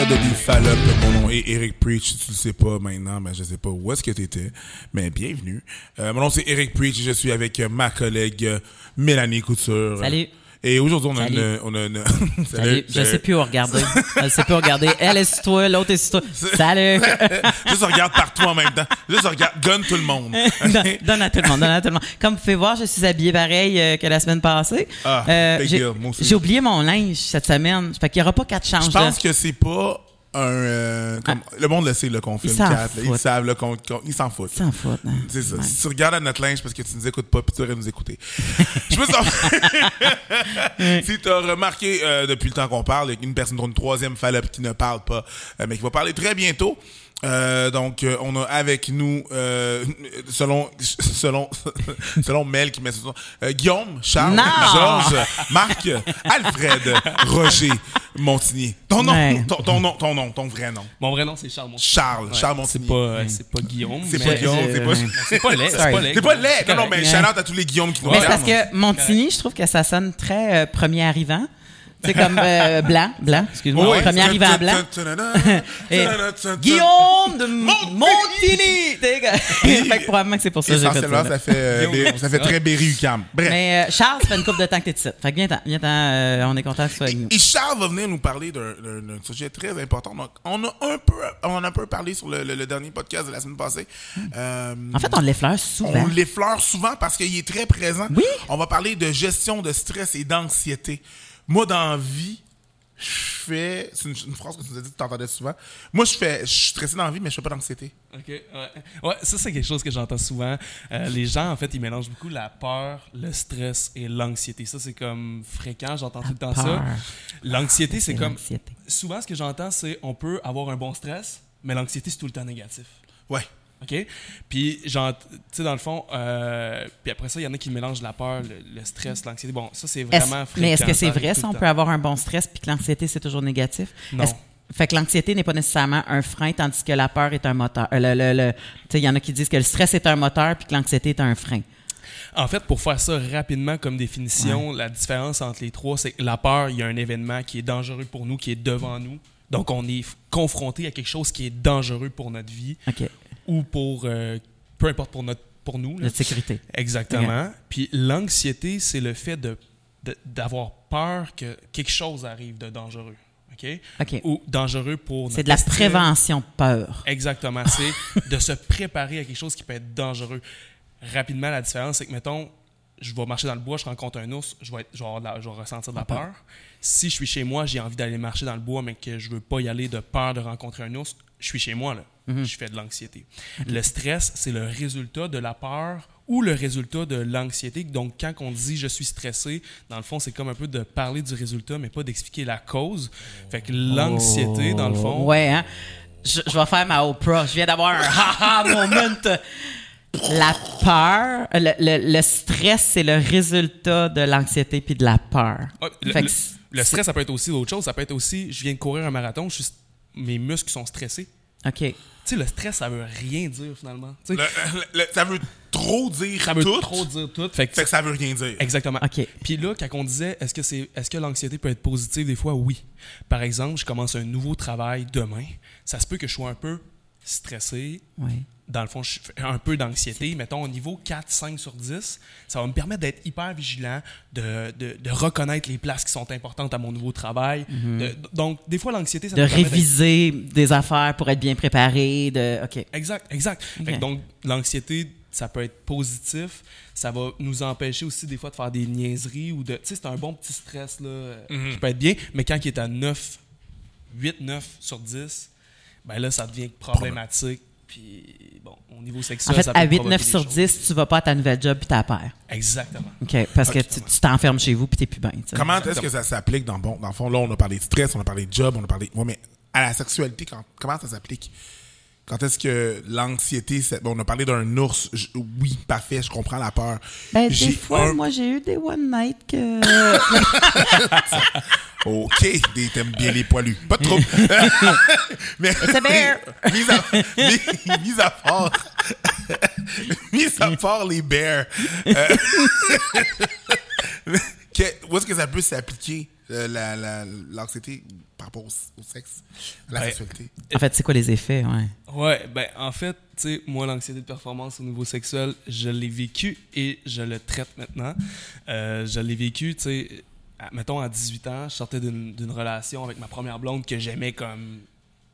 épisode de Fallope. Mon nom est Eric Preach. Si tu le sais pas maintenant, mais je sais pas où est-ce que tu étais. Mais bienvenue. Euh, mon nom c'est Eric Preach et je suis avec ma collègue euh, Mélanie Couture. Salut. Et aujourd'hui, on a une, on a une- Salut. Je sais plus où regarder. Je sais plus où regarder. Elle est sur toi, l'autre est sur toi. Salut. Juste regarde partout en même temps. Juste regarde, gonne tout le monde. donne, donne à tout le monde, donne à tout le monde. Comme vous pouvez voir, je suis habillée pareil euh, que la semaine passée. Ah, big j'ai, oublié mon linge cette semaine. Fait qu'il n'y aura pas quatre changes. Je pense que c'est pas un. euh, comme- le monde le sait, là, qu'on filme s'en quatre. là. Ils foutent. savent, là, qu'on, ils s'en foutent. S'en foutent, hein. C'est ça. Ouais. Si tu regardes à notre linge parce que tu nous écoutes pas, puis tu devrais nous écouter. Je peux savoir. si tu as remarqué euh, depuis le temps qu'on parle, une personne, une troisième fallope qui ne parle pas, euh, mais qui va parler très bientôt. Euh, donc, euh, on a avec nous, euh, selon selon selon Mel qui met son, euh, Guillaume, Charles, Non! Georges, Marc, Alfred, Roger, Montigny. Ton nom, Ouais. ton, ton nom, ton nom, ton vrai nom. Mon vrai nom, c'est Charles Montigny. Charles, Ouais, Charles C'est Montigny. pas, euh, c'est pas Guillaume. C'est pas Guillaume, c'est pas. C'est pas laid, c'est pas laid. C'est pas laid. Non, non, mais shout-out à tous les Guillaumes qui nous Mais c'est parce que Montigny, je trouve que ça sonne très euh, premier arrivant. C'est comme euh, blanc, blanc, excuse-moi, Oui. premier arrivant blanc. Et Guillaume de Montigny! Fait que probablement que c'est pour ça que j'ai fait ça. Ça fait, euh, ça fait très Berry UCAM. Bref. Mais euh, Charles, ça fait une couple de temps que t'es ici. Fait que viens-t'en, viens-t'en, euh, on est content que tu sois avec nous. Et Charles va venir nous parler d'un sujet très important. Donc, on a un peu, on a un peu parlé sur le, le- le dernier podcast de la semaine passée. En fait, on l'effleure souvent. on l'effleure souvent parce qu'il est très présent. Oui. On va parler de gestion de stress et d'anxiété. Moi, dans la vie, je fais. C'est une, une phrase que tu nous as dit que tu entendais souvent. Moi, je fais. Je suis stressé dans la vie, mais je fais pas d'anxiété. Ok, ouais. Ouais, ça, c'est quelque chose que j'entends souvent. Euh, les gens, en fait, ils mélangent beaucoup la peur, le stress et l'anxiété. Ça, c'est comme fréquent, j'entends tout le temps peur. ça. L'anxiété, c'est C'est comme. Souvent, ce que j'entends, c'est on peut avoir un bon stress, mais l'anxiété, c'est tout le temps négatif. Ouais. OK? Puis, genre, tu sais, dans le fond, euh, puis après ça, il y en a qui mélangent la peur, le, le stress, l'anxiété. Bon, ça, c'est vraiment fréquent. mais est-ce que c'est ça vrai le on temps. peut avoir un bon stress puis que l'anxiété, c'est toujours négatif? Non. Fait que l'anxiété n'est pas nécessairement un frein, tandis que la peur est un moteur. Euh, le- le- le- tu sais, il y en a qui disent que le stress est un moteur puis que l'anxiété est un frein. En fait, pour faire ça rapidement comme définition, la différence entre les trois, c'est que la peur, il y a un événement qui est dangereux pour nous, qui est devant nous. Donc, on est confronté à quelque chose qui est dangereux pour notre vie OK. Ou pour, euh, peu importe pour, notre, pour nous. là. Notre sécurité. Exactement. Puis l'anxiété, c'est le fait de, d'avoir peur que quelque chose arrive de dangereux. OK? OK. Ou dangereux pour C'est de la prévention peur. Exactement. C'est de se préparer à quelque chose qui peut être dangereux. Rapidement, la différence, c'est que, mettons, je vais marcher dans le bois, je rencontre un ours, je vais, être, je vais la- je vais ressentir de la peur. Si je suis chez moi, j'ai envie d'aller marcher dans le bois, mais que je veux pas y aller de peur de rencontrer un ours, je suis chez moi, là. Je fais de l'anxiété. Le stress, c'est le résultat de la peur ou le résultat de l'anxiété. Donc, quand on dit je suis stressé, dans le fond, c'est comme un peu de parler du résultat, mais pas d'expliquer la cause. Fait que l'anxiété, dans le fond, Ouais, hein? Je, je vais faire ma Oprah. Je viens d'avoir un ha-ha moment. La peur, le, le- le stress, c'est le résultat de l'anxiété puis de la peur. Ouais, le, Fait le- que c'est- le stress, ça peut être aussi autre chose. Ça peut être aussi, je viens de courir un marathon, je suis- mes muscles sont stressés. OK. Tu sais, le stress, ça veut rien dire finalement. Tu sais, Le- le- le- ça veut trop dire ça veut tout. trop dire tout. Fait que, Fait que ça veut rien dire. Exactement. OK. Puis là, quand on disait, est-ce que, c'est, est-ce que l'anxiété peut être positive des fois? Oui. Par exemple, je commence un nouveau travail demain. Ça se peut que je sois un peu stressé. Oui. Dans le fond, je fais un peu d'anxiété. Mettons, au niveau 4, 5 sur 10, ça va me permettre d'être hyper vigilant, de, de, de reconnaître les places qui sont importantes à mon nouveau travail. De- donc, des fois, l'anxiété, ça De me permet d'être- réviser des affaires pour être bien préparé. De... OK. Exact, exact. Que donc, l'anxiété, ça peut être positif. Ça va nous empêcher aussi des fois de faire des niaiseries ou de. Tu sais, c'est un bon petit stress là, Mhm. qui peut être bien, mais quand il est à 9, 8, 9 sur 10, ben là, ça devient problématique. Puis, bon, au niveau En sexuel, fait, ça peut à 8, provoquer 9 des sur choses. 10, tu vas pas à ta nouvelle job puis t'as peur. Exactement. OK. Parce que tu tu t'enfermes chez vous puis t'es plus bien. Comment est-ce que ça s'applique dans, bon, dans le fond? Là, on a parlé de stress, on a parlé de job, on a parlé. Ouais, mais à la sexualité, quand- comment ça s'applique? Quand est-ce que l'anxiété, bon, on a parlé d'un ours, je- oui, parfait, je comprends la peur. Ben, des fois, un- moi, j'ai eu des one night que. OK, des- t'aimes bien les poilus. Pas de trouble. mais, bear. mis, à, mis- mis à part. mis à part les bears. euh, que- où est-ce que ça peut s'appliquer? Euh, la- la- l'anxiété par rapport au, au sexe, à la sexualité? En fait, c'est quoi les effets, ouais? Ouais, ben en fait, tu sais, moi, l'anxiété de performance au niveau sexuel, je l'ai vécu et je le traite maintenant. Euh, je l'ai vécu, tu sais, mettons à 18 ans, je sortais d'une d'une relation avec ma première blonde que j'aimais comme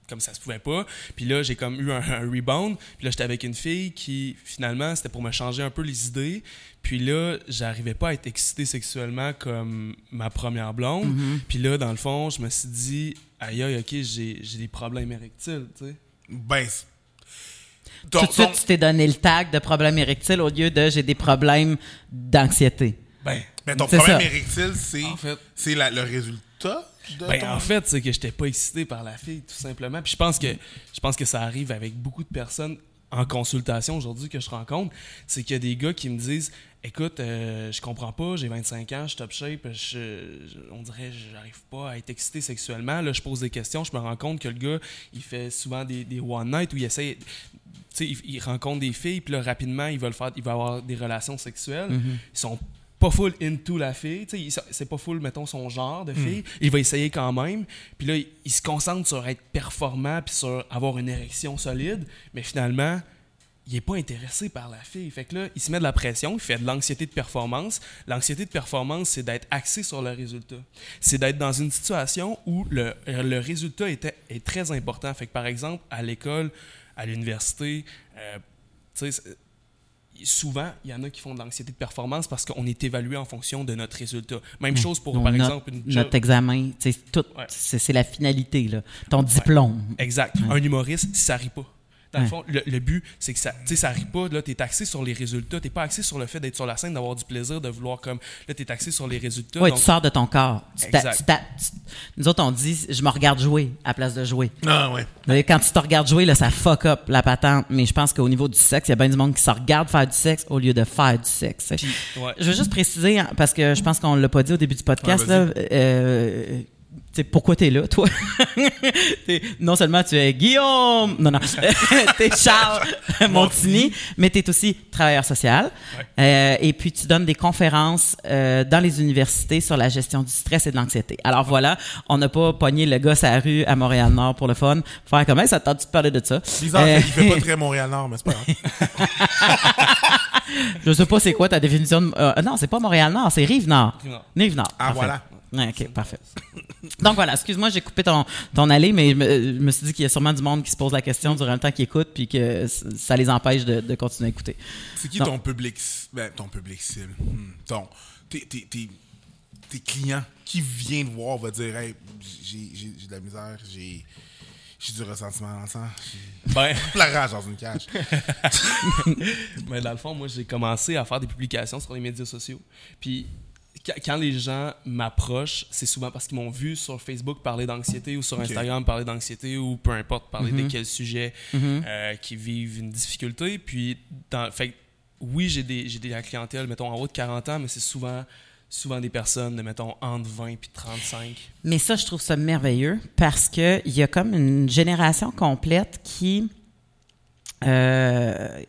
comme ça se pouvait pas. Puis là, j'ai comme eu un, un rebound. Puis là, j'étais avec une fille qui, finalement, c'était pour me changer un peu les idées. Puis là, j'arrivais pas à être excité sexuellement comme ma première blonde. Mm-hmm. Puis là, dans le fond, je me suis dit, aïe, aïe, ok, j'ai j'ai des problèmes érectiles, tu sais. Ben, c'est- Tout de suite, ton- tu t'es donné le tag de problème érectile au lieu de j'ai des problèmes d'anxiété. Ben, ben, ton problème ça. érectile, c'est En fait- le résultat Ben, ton... en fait, c'est que j'étais pas excité par la fille, tout simplement. Puis je pense que je pense que ça arrive avec beaucoup de personnes en consultation aujourd'hui que je rencontre. C'est qu'il y a des gars qui me disent Écoute, euh, je comprends pas, j'ai 25 ans, je suis top shape, je- je- on dirait que j'arrive pas à être excité sexuellement. Là, je pose des questions, je me rends compte que le gars, il fait souvent des, des one night où il essaie. Tu sais, il, il rencontre des filles, puis là, rapidement, il va, le faire, il va avoir des relations sexuelles. Ils sont pas full into la fille, tu sais, il- c'est pas full, mettons, son genre de fille. Il va essayer quand même. Puis là, il, il se concentre sur être performant, puis sur avoir une érection solide. Mais finalement, il est pas intéressé par la fille. Fait que là, il se met de la pression, il fait de l'anxiété de performance. L'anxiété de performance, c'est d'être axé sur le résultat. C'est d'être dans une situation où le, le résultat était, est très important. Fait que par exemple, à l'école, à l'université, euh, tu sais, c'est- souvent, il y en a qui font de l'anxiété de performance parce qu'on est évalué en fonction de notre résultat. Même chose pour, Donc, par notre- exemple, une job. Notre examen, sais, tout, Ouais. c'est c'est la finalité, là. Ton diplôme. Exact. Un humoriste, ça rit pas. Dans le Ouais. fond, le, le but, c'est que ça, tu sais, ça rit pas. Là, t'es axé sur les résultats. T'es pas axé sur le fait d'être sur la scène, d'avoir du plaisir, de vouloir comme. Là, t'es axé sur les résultats. Oui, donc- tu sors de ton corps. Tu t'a- Exact. tu t'a- tu- nous autres, on dit, je me regarde jouer à la place de jouer. Ah, ouais. Quand tu te regardes jouer, là, ça fuck up la patente. Mais je pense qu'au niveau du sexe, il y a bien du monde qui se regarde faire du sexe au lieu de faire du sexe. ouais. Je veux juste préciser, hein, parce que je pense qu'on l'a pas dit au début du podcast, Ouais, là, euh, sais, pourquoi t'es là, toi? T'es- non seulement tu es Guillaume, non, non, t'es Charles Montigny, mais t'es aussi travailleur social. Euh, et puis, tu donnes des conférences euh, dans les universités sur la gestion du stress et de l'anxiété. Alors voilà, on n'a pas pogné le gosse à la rue à Montréal-Nord pour le fun. Faire comment ça de parler de ça? Bizarre, Euh, il fait pas très Montréal-Nord, mais c'est pas grave. je sais pas c'est quoi ta définition de... non, c'est pas Montréal-Nord, c'est Rive-Nord. Rive-Nord. Ah, voilà. Ouais, ok, parfait. Donc voilà, excuse-moi, j'ai coupé ton, ton allée, mais je me, je me suis dit qu'il y a sûrement du monde qui se pose la question durant le temps qu'ils écoutent, puis que ça les empêche de, de continuer à écouter. C'est qui ton public ben, ton public cible? Hmm, Ton, tes, tes, tes, tes clients qui viennent te voir va dire Hey, j'ai de la misère, j'ai j'ai du ressentiment dans le sang, j'ai Ben, la rage dans une cage. mais dans le fond, moi, j'ai commencé à faire des publications sur les médias sociaux. Puis, quand- les gens m'approchent, c'est souvent parce qu'ils m'ont vu sur Facebook parler d'anxiété ou sur Instagram parler d'anxiété ou peu importe parler de quel sujet euh, qui vivent une difficulté. Puis, dans, fait, oui, j'ai des, j'ai des la clientèle, mettons, en haut de 40 ans, mais c'est souvent, souvent des personnes de, mettons, entre 20 et 35. Mais ça, je trouve ça merveilleux parce que il y a comme une génération complète qui euh,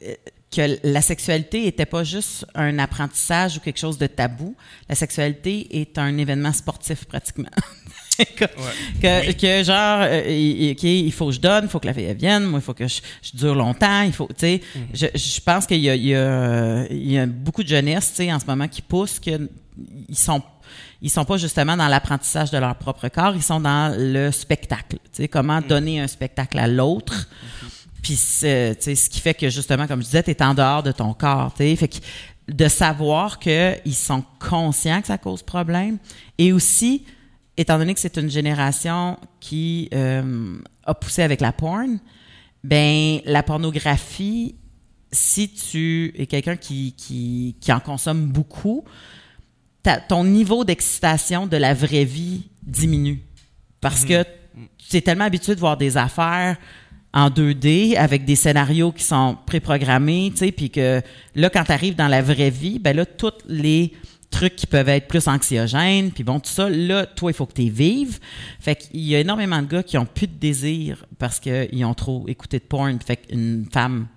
que la sexualité était pas juste un apprentissage ou quelque chose de tabou. La sexualité est un événement sportif pratiquement. que, que, que genre, euh, il, il faut que je donne, il faut que la fille vienne, moi il faut que je, je dure longtemps, il faut, tu sais, je, je pense qu'il y a, y, y beaucoup de jeunesse, tu sais, en ce moment qui poussent que ils sont ils sont pas justement dans l'apprentissage de leur propre corps, ils sont dans le spectacle. Tu sais, comment donner un spectacle à l'autre. C'est- tu sais, ce qui fait que justement, comme je disais, tu es en dehors de ton corps. tu sais. Fait que de savoir qu'ils sont conscients que ça cause problème et aussi, étant donné que c'est une génération qui euh, a poussé avec la porn, ben la pornographie, si tu es quelqu'un qui, qui, qui en consomme beaucoup, ton niveau d'excitation de la vraie vie diminue. Parce que tu es tellement habitué de voir des affaires en 2D avec des scénarios qui sont préprogrammés, tu sais, puis que là, quand tu arrives dans la vraie vie, ben là, tous les trucs qui peuvent être plus anxiogènes, puis bon, tout ça, là, toi, il faut que tu vives. Fait qu'il y a énormément de gars qui ont plus de désir parce qu'ils ont trop écouté de porn. Fait qu'une femme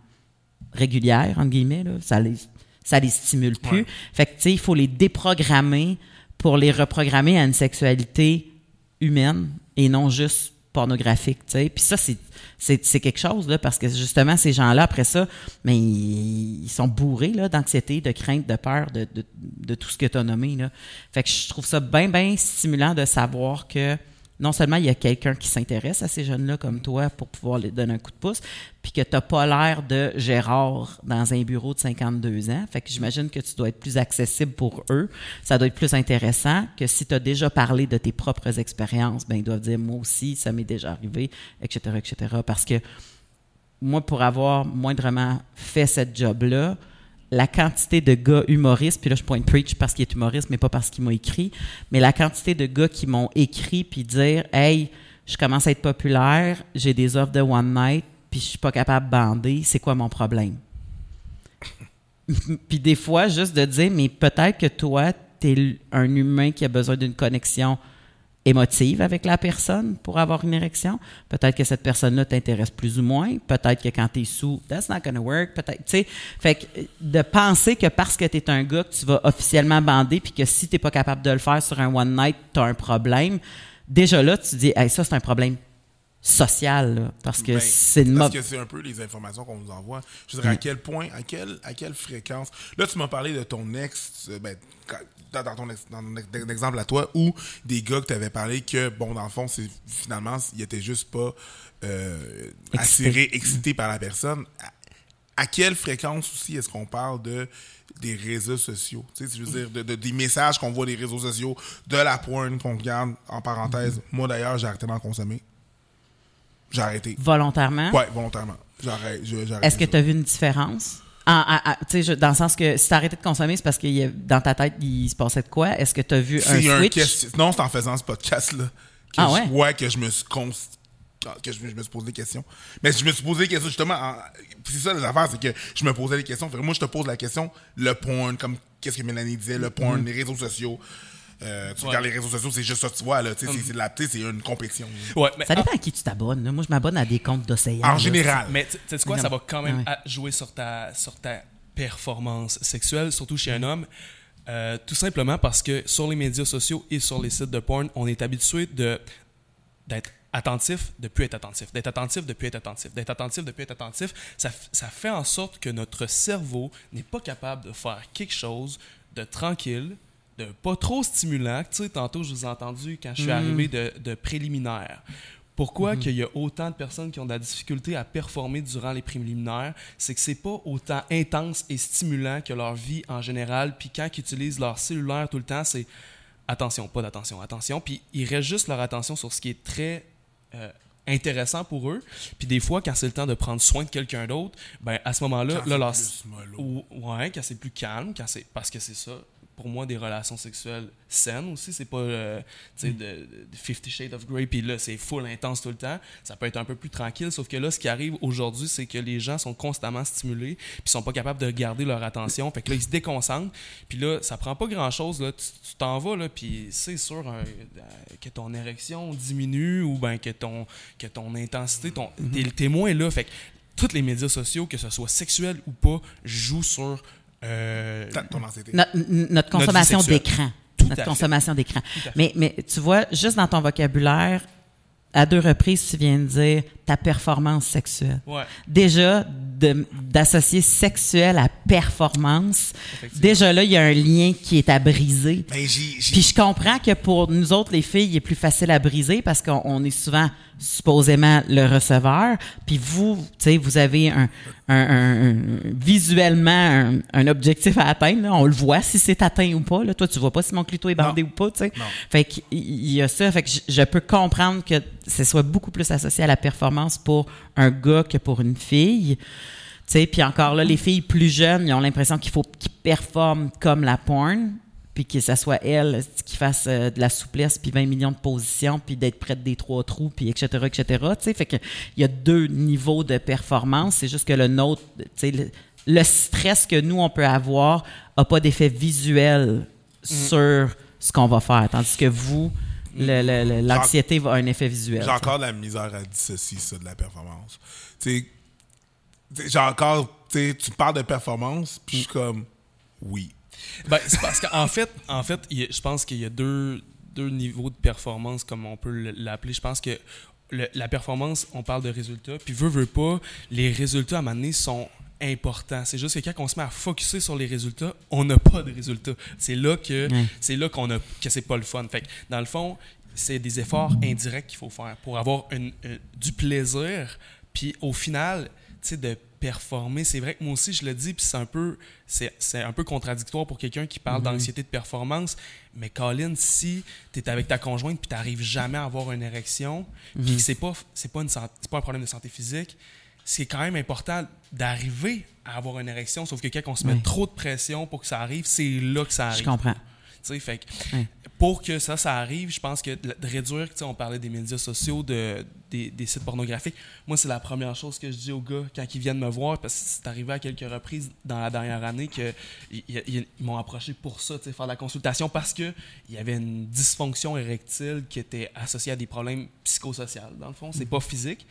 régulière, entre guillemets, là, ça les, ça les stimule plus. Ouais. Fait que, tu sais, il faut les déprogrammer pour les reprogrammer à une sexualité humaine et non juste pornographique, tu sais. Puis ça, c'est, quelque chose, là, parce que justement, ces gens-là, après ça, mais ils, ils sont bourrés, là, d'anxiété, de crainte, de peur, de, de, de tout ce que tu as nommé, là. Fait que je trouve ça bien, bien stimulant de savoir que non seulement il y a quelqu'un qui s'intéresse à ces jeunes-là comme toi pour pouvoir les donner un coup de pouce, puis que tu n'as pas l'air de Gérard dans un bureau de 52 ans. Fait que j'imagine que tu dois être plus accessible pour eux. Ça doit être plus intéressant que si tu as déjà parlé de tes propres expériences, ben ils doivent dire moi aussi, ça m'est déjà arrivé, etc., etc. Parce que moi, pour avoir moindrement fait cette job-là, la quantité de gars humoristes, puis là je pointe Preach parce qu'il est humoriste, mais pas parce qu'il m'a écrit, mais la quantité de gars qui m'ont écrit puis dire Hey, je commence à être populaire, j'ai des offres de one night, puis je suis pas capable de bander, c'est quoi mon problème? puis des fois, juste de dire, mais peut-être que toi, tu es un humain qui a besoin d'une connexion émotive avec la personne pour avoir une érection. Peut-être que cette personne-là t'intéresse plus ou moins. Peut-être que quand tu es sous, that's not gonna work. Peut-être, tu sais. Fait que de penser que parce que tu es un gars que tu vas officiellement bander puis que si tu pas capable de le faire sur un one night, tu as un problème. Déjà là, tu dis, hey, ça, c'est un problème social, là, parce que Ben, c'est une Parce que c'est un peu les informations qu'on nous envoie. Je veux dire, à quel point, à quelle, à quelle fréquence? Là, tu m'as parlé de ton ex, euh, ben, dans, ton, dans ton exemple à toi, ou des gars que tu avais parlé que, bon, dans le fond, c'est finalement, ils étaient juste pas euh, Excités. attirés, excités par la personne. À, à quelle fréquence aussi est-ce qu'on parle de des réseaux sociaux? Tu sais, je veux dire, de, de- des messages qu'on voit des réseaux sociaux, de la porn qu'on regarde, en parenthèse. Moi, d'ailleurs, j'ai arrêté d'en consommer. J'ai arrêté. Volontairement? Ouais, volontairement. J'arrête. Est-ce que tu as vu une différence? Je- dans le sens que si tu arrêté de consommer, c'est parce que il y a- dans ta tête, il se passait de quoi? Est-ce que tu as vu un un switch? question- Non, c'est en faisant ce podcast-là. que Ah je- ouais? que je me suis cons- que je, je me suis posé des questions. Mais je me suis posé des questions justement. C'est ça les affaires, c'est que je me posais des questions. Fait que moi, je te pose la question le porn, comme qu'est-ce que Mélanie disait, le Mm-hmm. porn, les réseaux sociaux. Euh, tu Ouais. regardes les réseaux sociaux, c'est juste ça que tu vois là. tu sais, Mm. c'est- C'est de la- c'est une compétition. Ouais, mais Ça dépend à qui tu t'abonnes. là. Moi, je m'abonne à des comptes d'océan. En là. général. Mais tu sais quoi, Non. ça va quand même Ouais. jouer sur ta, sur ta performance sexuelle, surtout chez un homme. Euh, tout simplement parce que sur les médias sociaux et sur les sites de porn, on est habitué de d'être attentif, de plus être attentif, d'être attentif, de plus être attentif, d'être attentif, de plus être attentif. Ça, ça fait en sorte que notre cerveau n'est pas capable de faire quelque chose de tranquille, de pas trop stimulant. Tu sais, tantôt, je vous ai entendu quand je suis arrivé de, de préliminaire. Pourquoi qu'il y a autant de personnes qui ont de la difficulté à performer durant les préliminaires, c'est que c'est pas autant intense et stimulant que leur vie en général. Puis quand ils utilisent leur cellulaire tout le temps, c'est attention, pas d'attention, attention. Puis ils restent juste leur attention sur ce qui est très euh, intéressant pour eux. Puis des fois, quand c'est le temps de prendre soin de quelqu'un d'autre, ben à ce moment-là, là, c'est leur- ouais, quand c'est plus calme, quand c'est parce que c'est ça. Pour moi, des relations sexuelles saines aussi, c'est pas euh, tu sais, de, de Fifty Shades of Grey, puis là, c'est full intense tout le temps. Ça peut être un peu plus tranquille, sauf que là, ce qui arrive aujourd'hui, c'est que les gens sont constamment stimulés, puis sont pas capables de garder leur attention. Fait que là, ils se déconcentrent, puis là, ça prend pas grand-chose. Là, tu t'en vas, là, puis c'est sûr euh, que ton érection diminue ou ben que ton, que ton intensité, ton, t'es, t'es moins là. Fait que tous les médias sociaux, que ce soit sexuel ou pas, jouent sur euh, Ta- Ton anxiété. Notre, consommation d'écran. Notre consommation d'écran. Mais, mais tu vois, juste dans ton vocabulaire, à deux reprises, tu viens de dire ta performance sexuelle. Ouais, Déjà, de- d'associer sexuel à performance, déjà là, il y a un lien qui est à briser. J'ai- Puis je comprends que pour nous autres, les filles, il est plus facile à briser parce qu'on on est souvent supposément le receveur. Puis vous, tu sais, vous avez un, un- un- un- visuellement un, un objectif à atteindre. là. On le voit si c'est atteint ou pas. Là. Toi, tu vois pas si mon clito est bandé ou pas. tu sais. Non. Fait qu'il il y a ça. Fait que je, je peux comprendre que ce soit beaucoup plus associé à la performance pour un gars que pour une fille. Tu sais, puis encore là, les filles plus jeunes, ils ont l'impression qu'il faut qu'ils performent comme la porn, puis que ça soit elle qui fasse euh, de la souplesse, puis 20 millions de positions, puis d'être près des trois trous, puis etc., etc. Tu sais, fait que il y a deux niveaux de performance. C'est juste que le nôtre, le, le stress que nous, on peut avoir a pas d'effet visuel sur ce qu'on va faire, tandis que vous, l'anxiété va avoir un effet visuel. J'ai encore de la misère à dissocier ça de la performance. Tu sais, j'ai encore, tu sais, tu parles de performance, puis je suis comme, oui. Ben, c'est parce qu'en fait, en fait a- je pense qu'il y a deux, deux niveaux de performance, comme on peut l'appeler. Je pense que le- la performance, on parle de résultats, puis veut, veut pas, les résultats à un moment donné sont importants. C'est juste que quand on se met à focuser sur les résultats, on n'a pas de résultats. C'est là que Ouais. c'est là qu'on a que c'est pas le fun. Fait que, dans le fond, c'est des efforts indirects qu'il faut faire pour avoir une- une- du plaisir. Puis au final, tu sais, de performer, c'est vrai que moi aussi je le dis, puis c'est un peu, c'est, c'est un peu contradictoire pour quelqu'un qui parle d'anxiété de performance. Mais Colin, si tu es avec ta conjointe puis tu jamais à avoir une érection, puis que c'est pas, c'est pas une c'est pas un problème de santé physique, c'est quand même important d'arriver à avoir une érection. Sauf que quand on se met Oui. trop de pression pour que ça arrive, c'est là que ça arrive. Je comprends. Tu sais, fait que. Pour que ça, ça arrive, je pense que de de réduire, tu sais, on parlait des médias sociaux, de, des, des sites pornographiques. Moi, c'est la première chose que je dis aux gars quand ils viennent me voir, parce que c'est arrivé à quelques reprises dans la dernière année qu'ils ils, m'ont approché pour ça, tu sais, faire la consultation, parce qu'il y avait une dysfonction érectile qui était associée à des problèmes psychosociaux. Dans le fond, c'est pas physique.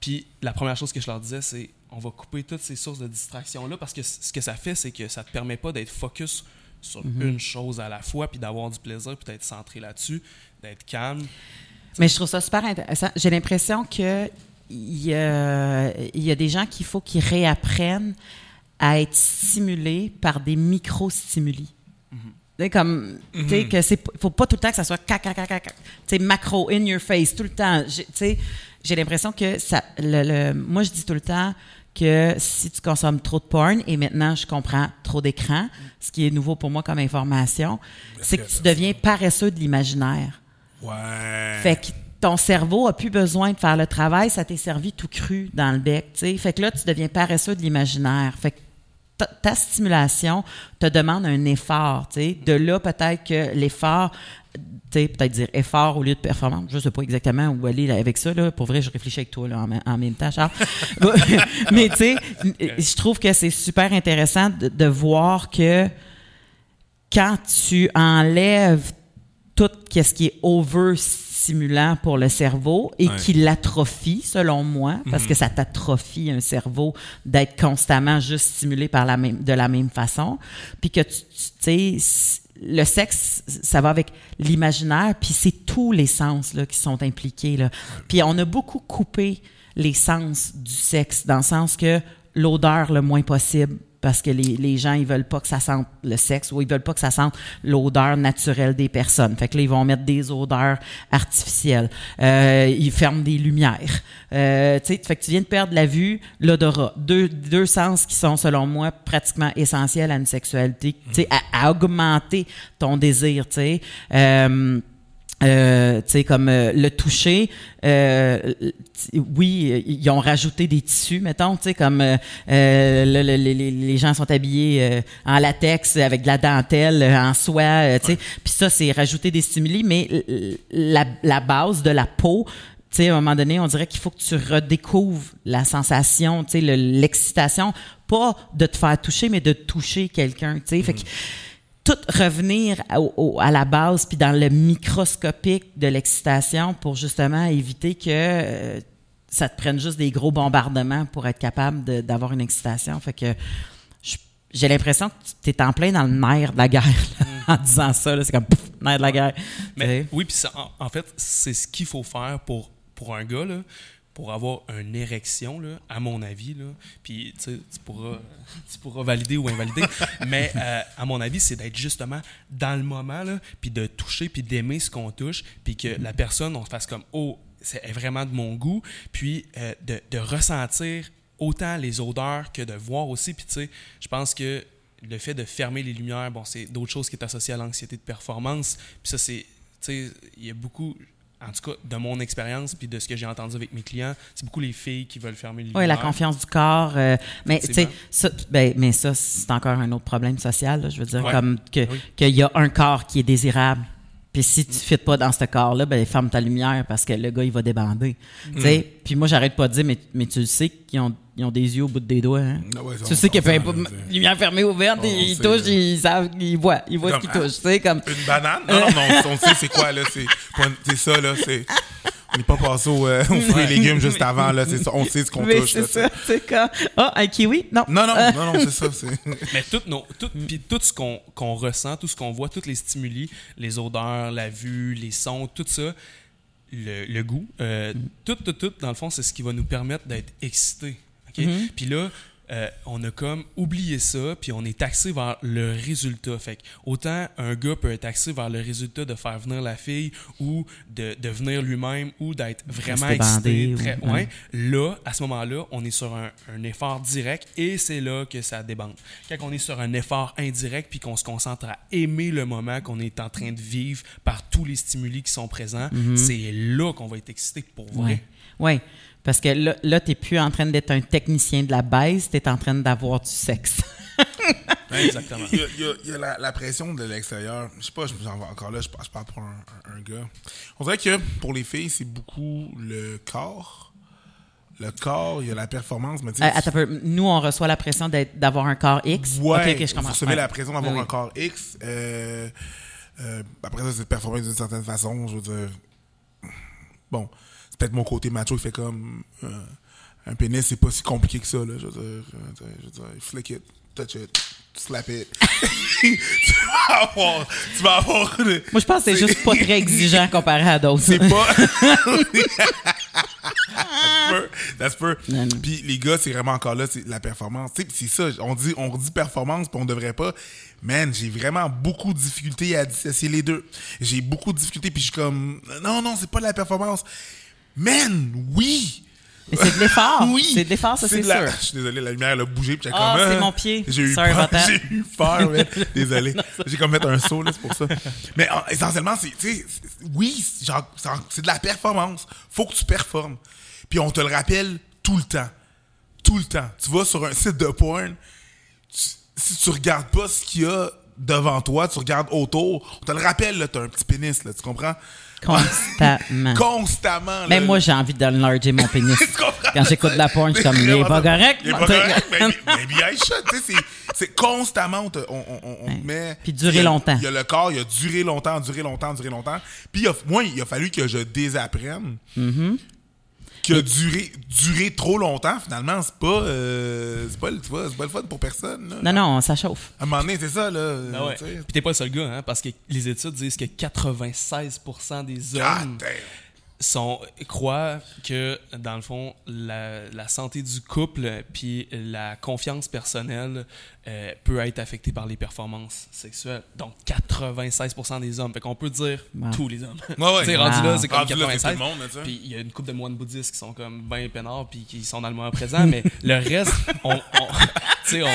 Puis la première chose que je leur disais, c'est on va couper toutes ces sources de distraction-là, parce que c- ce que ça fait, c'est que ça te permet pas d'être focus sur une chose à la fois, puis d'avoir du plaisir, puis d'être centré là-dessus, d'être calme. Mais je trouve ça super intéressant. J'ai l'impression que il y a, il y a des gens qu'il faut qu'ils réapprennent à être stimulés par des micro-stimuli. Tu sais, comme, tu sais, que c'est, faut pas tout le temps que ça soit cac, cac, cac, cac, cac. tu macro, in your face, tout le temps. J'ai- Tu sais, j'ai l'impression que ça, le, le- moi, je dis tout le temps que si tu consommes trop de porn, et maintenant, je comprends trop d'écran, ce qui est nouveau pour moi comme information, c'est que tu deviens paresseux de l'imaginaire. Ouais. Fait que ton cerveau a plus besoin de faire le travail, ça t'est servi tout cru dans le bec, tu sais. Fait que là, tu deviens paresseux de l'imaginaire. Fait que ta, ta stimulation te demande un effort, tu sais. De là, peut-être que l'effort, peut-être dire effort au lieu de performance. Je sais pas exactement où aller là, avec ça, là. Pour vrai, je réfléchis avec toi, là, en, même- en même temps, Charles. Mais tu sais, je trouve que c'est super intéressant de, de voir que quand tu enlèves tout ce qui est over-stimulant pour le cerveau et Ouais. qui l'atrophie, selon moi, parce que ça t'atrophie un cerveau d'être constamment juste stimulé par la même, de la même façon. Puis que tu, tu sais, le sexe, ça va avec l'imaginaire, puis c'est tous les sens là, qui sont impliqués. Là. Puis on a beaucoup coupé les sens du sexe, dans le sens que l'odeur le moins possible, parce que les, les gens, ils veulent pas que ça sente le sexe ou ils veulent pas que ça sente l'odeur naturelle des personnes. Fait que là, ils vont mettre des odeurs artificielles. Euh, ils ferment des lumières. Euh, tu sais, fait que tu viens de perdre la vue, l'odorat. Deux, deux sens qui sont, selon moi, pratiquement essentiels à une sexualité, tu sais, à, à augmenter ton désir, tu sais. Euh, euh, tu sais, comme euh, le toucher, euh, oui, ils ont rajouté des tissus, mettons, tu sais, comme euh, euh, le- le- les, gens sont habillés euh, en latex avec de la dentelle, en soie, tu sais, puis ça, c'est rajouter des stimuli, mais la, la base de la peau, tu sais, à un moment donné, on dirait qu'il faut que tu redécouvres la sensation, tu sais, le- l'excitation, pas de te faire toucher, mais de toucher quelqu'un, tu sais, fait que tout revenir à, au- à la base puis dans le microscopique de l'excitation pour justement éviter que euh, ça te prenne juste des gros bombardements pour être capable d'avoir une excitation. Fait que j'ai l'impression que tu es en plein dans le nerf de la guerre là, en disant ça. C'est comme pouf, nerf de la guerre. Mais oui, puis en, en fait, c'est ce qu'il faut faire pour, pour un gars, là, pour avoir une érection, là, à mon avis. Là, puis tu pourras, tu pourras valider ou invalider. mais euh, à mon avis, c'est d'être justement dans le moment, là, puis de toucher, puis d'aimer ce qu'on touche, puis que la personne, on se fasse comme Oh, c'est vraiment de mon goût, puis euh, de, de ressentir autant les odeurs que de voir aussi. Puis tu sais, je pense que le fait de fermer les lumières, bon, c'est d'autres choses qui est associé à l'anxiété de performance. Puis ça, c'est, tu sais, il y a beaucoup, en tout cas, de mon expérience, puis de ce que j'ai entendu avec mes clients, c'est beaucoup les filles qui veulent fermer les Oui, la confiance du corps. euh, mais ça, ben, mais ça, c'est encore un autre problème social. là, je veux dire, Ouais. comme que Oui. qu'il y a un corps qui est désirable. Puis si tu ne fites pas dans ce corps-là, ben ferme ta lumière parce que le gars, il va débander. Sais, Puis moi, j'arrête pas de dire, mais, mais tu le sais qu'ils ont, ils ont des yeux au bout des doigts. Hein? Ah ouais, tu on- sais qu'il on fait pas lumière fermée ouverte, On ils sait, touchent, ils savent, ils voient, ils voient ce qu'ils touchent. Tu sais, comme Une banane? Non, non, non, on sait c'est quoi, là. C'est, ça, là. C'est, n'est pas passé au, euh, aux fruits et légumes juste avant, là. C'est ça, on sait ce qu'on touche. c'est là, ça, c'est comme, ah, un kiwi? Non. Non, non, Euh, non, non, c'est ça. c'est- Mais tout, nos, tout, puis tout ce qu'on ressent, tout ce qu'on voit, tous les stimuli, les odeurs, la vue, les sons, tout ça, le, le goût, euh, tout, tout, tout, dans le fond, c'est ce qui va nous permettre d'être excités. Ok? Puis là, euh, on a comme oublié ça, puis on est axé vers le résultat. Fait que autant un gars peut être axé vers le résultat de faire venir la fille ou de, de venir lui-même ou d'être vraiment excité. ou- ouais. Là, à ce moment-là, on est sur un, un effort direct et c'est là que ça débande. Quand on est sur un effort indirect puis qu'on se concentre à aimer le moment qu'on est en train de vivre par tous les stimuli qui sont présents, c'est là qu'on va être excité pour vrai. Oui, ouais. Parce que là, là tu n'es plus en train d'être un technicien de la baise, tu es en train d'avoir du sexe. Exactement. Il y a, il y a- il y a la, la pression de l'extérieur. Je sais pas, je j'en vais encore là, je, parle- je parle pour un, un- un gars. On dirait que pour les filles, c'est beaucoup le corps. Le corps, il y a la performance, mais tu Euh, peu. Nous, on reçoit la pression d'avoir un corps X. Ouais, Ok, ok, je vous recevez Ouais. la pression d'avoir Oui, un corps X. euh, euh, après ça, c'est de performer d'une certaine façon. Je veux dire. Bon, peut-être mon côté macho qui fait comme. euh, un pénis, c'est pas si compliqué que ça. Là, je veux dire, je veux flick it, touch it, slap it. tu vas avoir. Tu vas avoir. une- Moi, je pense que c'est juste pas très exigeant comparé à d'autres. c'est pas. That's peu. That's peu. Non, non. Puis les gars, c'est vraiment encore là, c'est la performance. C'est ça. On dit, on dit performance, puis on devrait pas. Man, j'ai vraiment beaucoup de difficultés à dissocier les deux. J'ai beaucoup de difficultés, puis je suis comme, non, non, c'est pas de la performance. Man, oui. Mais c'est de l'effort. Oui. C'est de l'effort, ça, c'est la- sûr. Je suis désolé, la lumière elle a bougé, puis Ah, c'est euh, mon pied. J'ai eu peur. J'ai eu peur, man. Désolé. J'ai comme mettre un saut, là, c'est pour ça. Mais euh, essentiellement, c'est, oui, c'est genre, de la performance. Faut que tu performes. Puis on te le rappelle tout le temps. Tout le temps. Tu vas sur un site de porn, tu- si tu regardes pas ce qu'il y a devant toi, tu regardes autour, on te le rappelle, là, t'as un petit pénis, là, tu comprends? Constamment. Constamment, là. Moi, j'ai envie d'enlarger mon pénis. Quand j'écoute de la porn, je suis comme, il est pas correct. Il est pas correct, mais, bien c'est- constamment, on, te- on, on, met... Puis durer longtemps. Il y a le corps, il a duré longtemps, duré longtemps, duré longtemps. Puis il a- moi, il a fallu que je désapprenne Mm-hmm. Qui a duré, duré trop longtemps, finalement, c'est pas, euh, c'est pas, le- tu vois, c'est pas le fun pour personne. Là. Non, non, ça chauffe. À un moment donné, c'est ça, là. Ah ouais. tu sais. Puis t'es pas le seul gars, hein, parce que les études disent que 96% des God hommes damn. Sont, croient que, dans le fond, la, la santé du couple puis la confiance personnelle euh, peut être affectée par les performances sexuelles. Donc, 96% des hommes. Fait qu'on peut dire Wow. tous les hommes. Ouais, ouais. Tu sais, rendu là, c'est comme Rendu là, c'est 96. tout le monde, là, tu sais. Puis il y a une couple de moines bouddhistes qui sont comme bien peinards puis qui sont dans le moment présent, mais le reste, on, on- tu sais, on,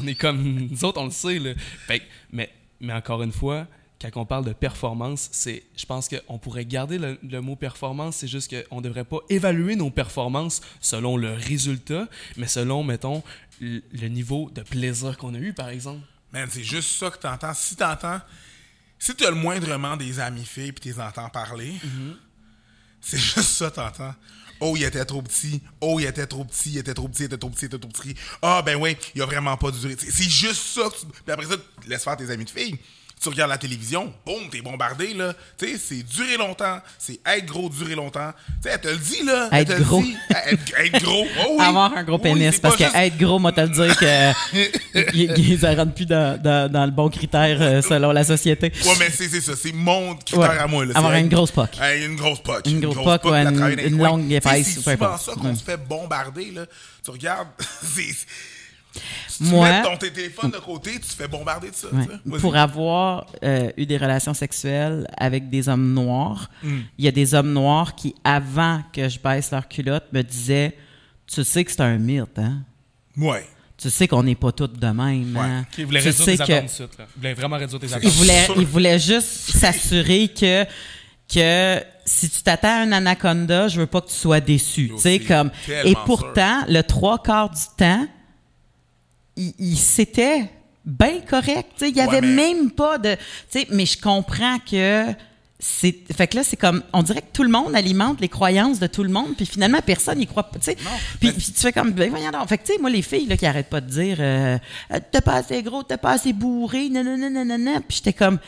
on est comme nous autres, on le sait. Là. Fait que- mais, mais encore une fois, quand on parle de performance, c'est, je pense qu'on pourrait garder le, le mot performance, c'est juste qu'on ne devrait pas évaluer nos performances selon le résultat, mais selon, mettons, le, le niveau de plaisir qu'on a eu, par exemple. Man, c'est juste ça que t'entends. Si t'entends, si t'as le moindrement des amis filles puis t'es entends parler, c'est juste ça t'entends. Oh, il était trop petit. Oh, il était trop petit. Il était trop petit. Il était trop petit. Il était trop petit. Ah, ben oui, il a vraiment pas duré. C'est c'est juste ça. Que tu... Puis après ça, tu laisses faire tes amis de filles. Tu regardes la télévision, boum, t'es bombardé, là. Tu sais, c'est durer longtemps. C'est être gros, durer longtemps. Tu sais, elle te le dit, là. Elle Être te le gros. dit. Être, être gros. Oh oui. Avoir un gros pénis. parce que juste- être gros, moi, te le dire que il- ça rentre plus dans, dans- dans le bon critère euh, selon la société. Ouais, mais c'est ça. C'est mon critère Ouais. à moi, là. Avoir une grosse poque. Une grosse poque. Une grosse poque ou une- longue épaisse, C'est souvent ça qu'on se fait bombarder, là. Tu regardes, c'est... Tu Moi- mets ton téléphone de côté, tu te fais bombarder de ça. Ouais. tu. Pour avoir euh, eu des relations sexuelles avec des hommes noirs, Hmm. il y a des hommes noirs qui, avant que je baisse leur culotte, me disaient Tu sais que c'est un mythe, hein? Ouais. Tu sais qu'on n'est pas tous de même, Ouais. hein? Tu réduire sais tes que- attentes de suite. Là. Il voulait vraiment réduire tes Il attentes. voulait, sûr. il voulait juste s'assurer que, que si tu t'attends à un anaconda, je veux pas que tu sois déçu. Tu sais, comme, et pourtant, le trois quarts du temps, il, bien correct. Il y Ouais, avait mais- même pas de. Mais je comprends que. C'est, fait que là, c'est comme, on dirait que tout le monde alimente les croyances de tout le monde, puis finalement, personne n'y croit pas, tu sais. Puis, tu fais comme, ben voyons donc. Fait que, tu sais, moi, les filles, là, qui arrêtent pas de dire, euh, t'es pas assez gros, t'es pas assez bourré, non, non, non, non, non, non. Puis j'étais comme,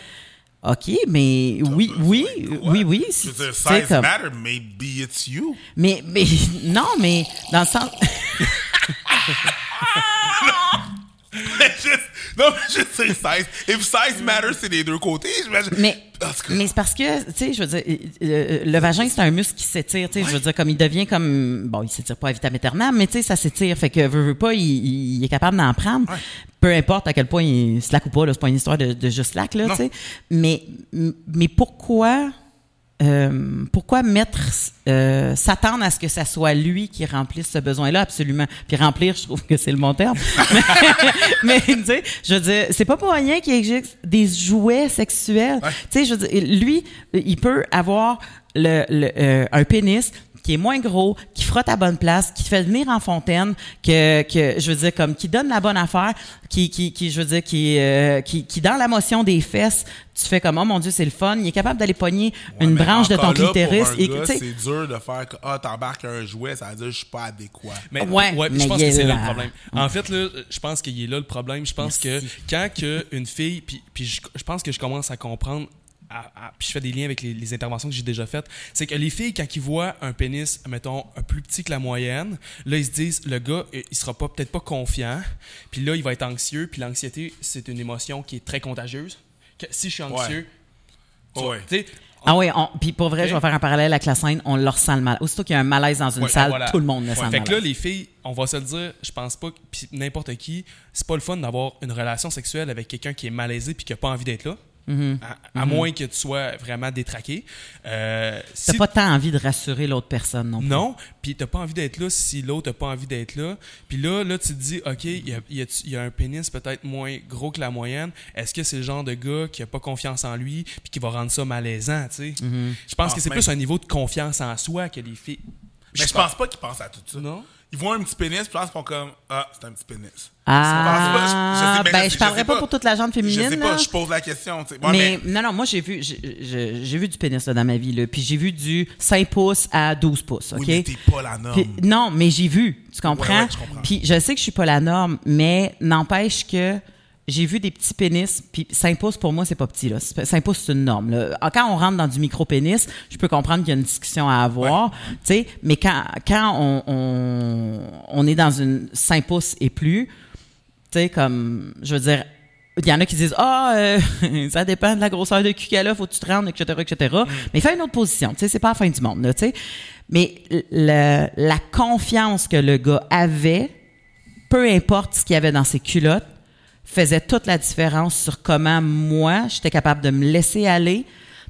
OK, mais oui, oui, oui, oui. Je veux dire, tu sais, size comme- matter, maybe it's you. Mais, mais non, mais dans le sens. Juste- non, mais juste dire size. If size matters, c'est des deux côtés, j'imagine. Mais, mais c'est parce que, tu sais, je veux dire, euh, le vagin, c'est un muscle qui s'étire, tu sais, je veux dire, comme il devient comme, bon, il s'étire pas à vitam aeternam, mais tu sais, ça s'étire, fait que, veut, veut pas, il, il est capable d'en prendre. Ouais. Peu importe à quel point il slack ou pas, là, c'est pas une histoire de, de juste slack, là, tu sais. Mais, mais pourquoi, euh, pourquoi mettre, euh, s'attendre à ce que ça soit lui qui remplisse ce besoin-là, absolument. Puis remplir, je trouve que c'est le bon terme. mais tu sais, je veux dire, c'est pas pour rien qu'il existe des jouets sexuels. Ouais. Tu sais, je veux dire, lui, il peut avoir le, le, euh, un pénis qui est moins gros, qui frotte à bonne place, qui te fait venir en fontaine, que, que je veux dire comme qui donne la bonne affaire, qui qui, qui je veux dire qui euh, qui qui dans la motion des fesses, tu fais comme oh mon dieu, c'est le fun, il est capable d'aller pogner Ouais, une branche de ton clitoris pour un et gars, tu sais c'est dur de faire que ah t'embarques un jouet, ça veut dire je suis pas adéquat. Mais, Ouais, ouais, mais je pense il que est c'est là là. le problème. En fait, là, je pense qu'il est là le problème. Je pense Merci. que quand que une fille, puis, puis je, je pense que je commence à comprendre, à- à- puis je fais des liens avec les, les interventions que j'ai déjà faites, c'est que les filles, quand ils voient un pénis, mettons, un plus petit que la moyenne, là, ils se disent, le gars, euh, il sera pas peut-être pas confiant, puis là, il va être anxieux, puis l'anxiété, c'est une émotion qui est très contagieuse. Que si je suis anxieux, tu, Ouais. tu sais, Ah oui, puis pour vrai, je vais faire un parallèle avec la scène, on leur sent le mal. Aussitôt qu'il y a un malaise dans une Ouais, salle, voilà. tout le monde le sent Ouais. le Fait que là, les filles, on va se le dire, je pense pas puis n'importe qui, c'est pas le fun d'avoir une relation sexuelle avec quelqu'un qui est malaisé puis qui a pas envie d'être là. Mm-hmm. À, à moins que tu sois vraiment détraqué. Euh, T'as si- pas tant envie de rassurer l'autre personne non plus. non, puis t'as pas envie d'être là si l'autre a pas envie d'être là. Puis là, là, tu te dis, OK, il y a, il y a- il y a un pénis peut-être moins gros que la moyenne. Est-ce que c'est le genre de gars qui a pas confiance en lui puis qui va rendre ça malaisant, tu sais? Mm-hmm. Je pense Ah, que c'est même- plus un niveau de confiance en soi que les filles. Mais je pense pas qu'ils pensent à tout ça. Non? Ils voient un petit pénis, puis pense qu'ils font comme ah, c'est un petit pénis. Ah, Je pas, je- sais- ben je je parlerai pas pas. pour toute la gente féminine. Je sais pas, là. je pose la question. tu sais. Ouais, mais, non, non, moi j'ai vu, j'ai- vu du pénis là, dans ma vie là, puis j'ai vu du 5 pouces à 12 pouces, ok? Oui, mais t'es pas la norme. Puis- non, mais j'ai vu, tu comprends? Ouais, ouais, je comprends. Puis je sais que je suis pas la norme, mais n'empêche que j'ai vu des petits pénis, puis 5 pouces pour moi c'est pas petit là. 5 pouces c'est une norme. Là. Ah, Quand on rentre dans du micro pénis, je peux comprendre qu'il y a une discussion à avoir, tu sais, mais quand quand on, on on est dans une 5 pouces et plus, tu sais comme je veux dire il y en a qui disent ah euh, ça dépend de la grosseur de cul qu'elle a faut que tu te rendes etc etc Mm. mais fais une autre position tu sais c'est pas la fin du monde tu sais mais le- la confiance que le gars avait peu importe ce qu'il y avait dans ses culottes faisait toute la différence sur comment moi j'étais capable de me laisser aller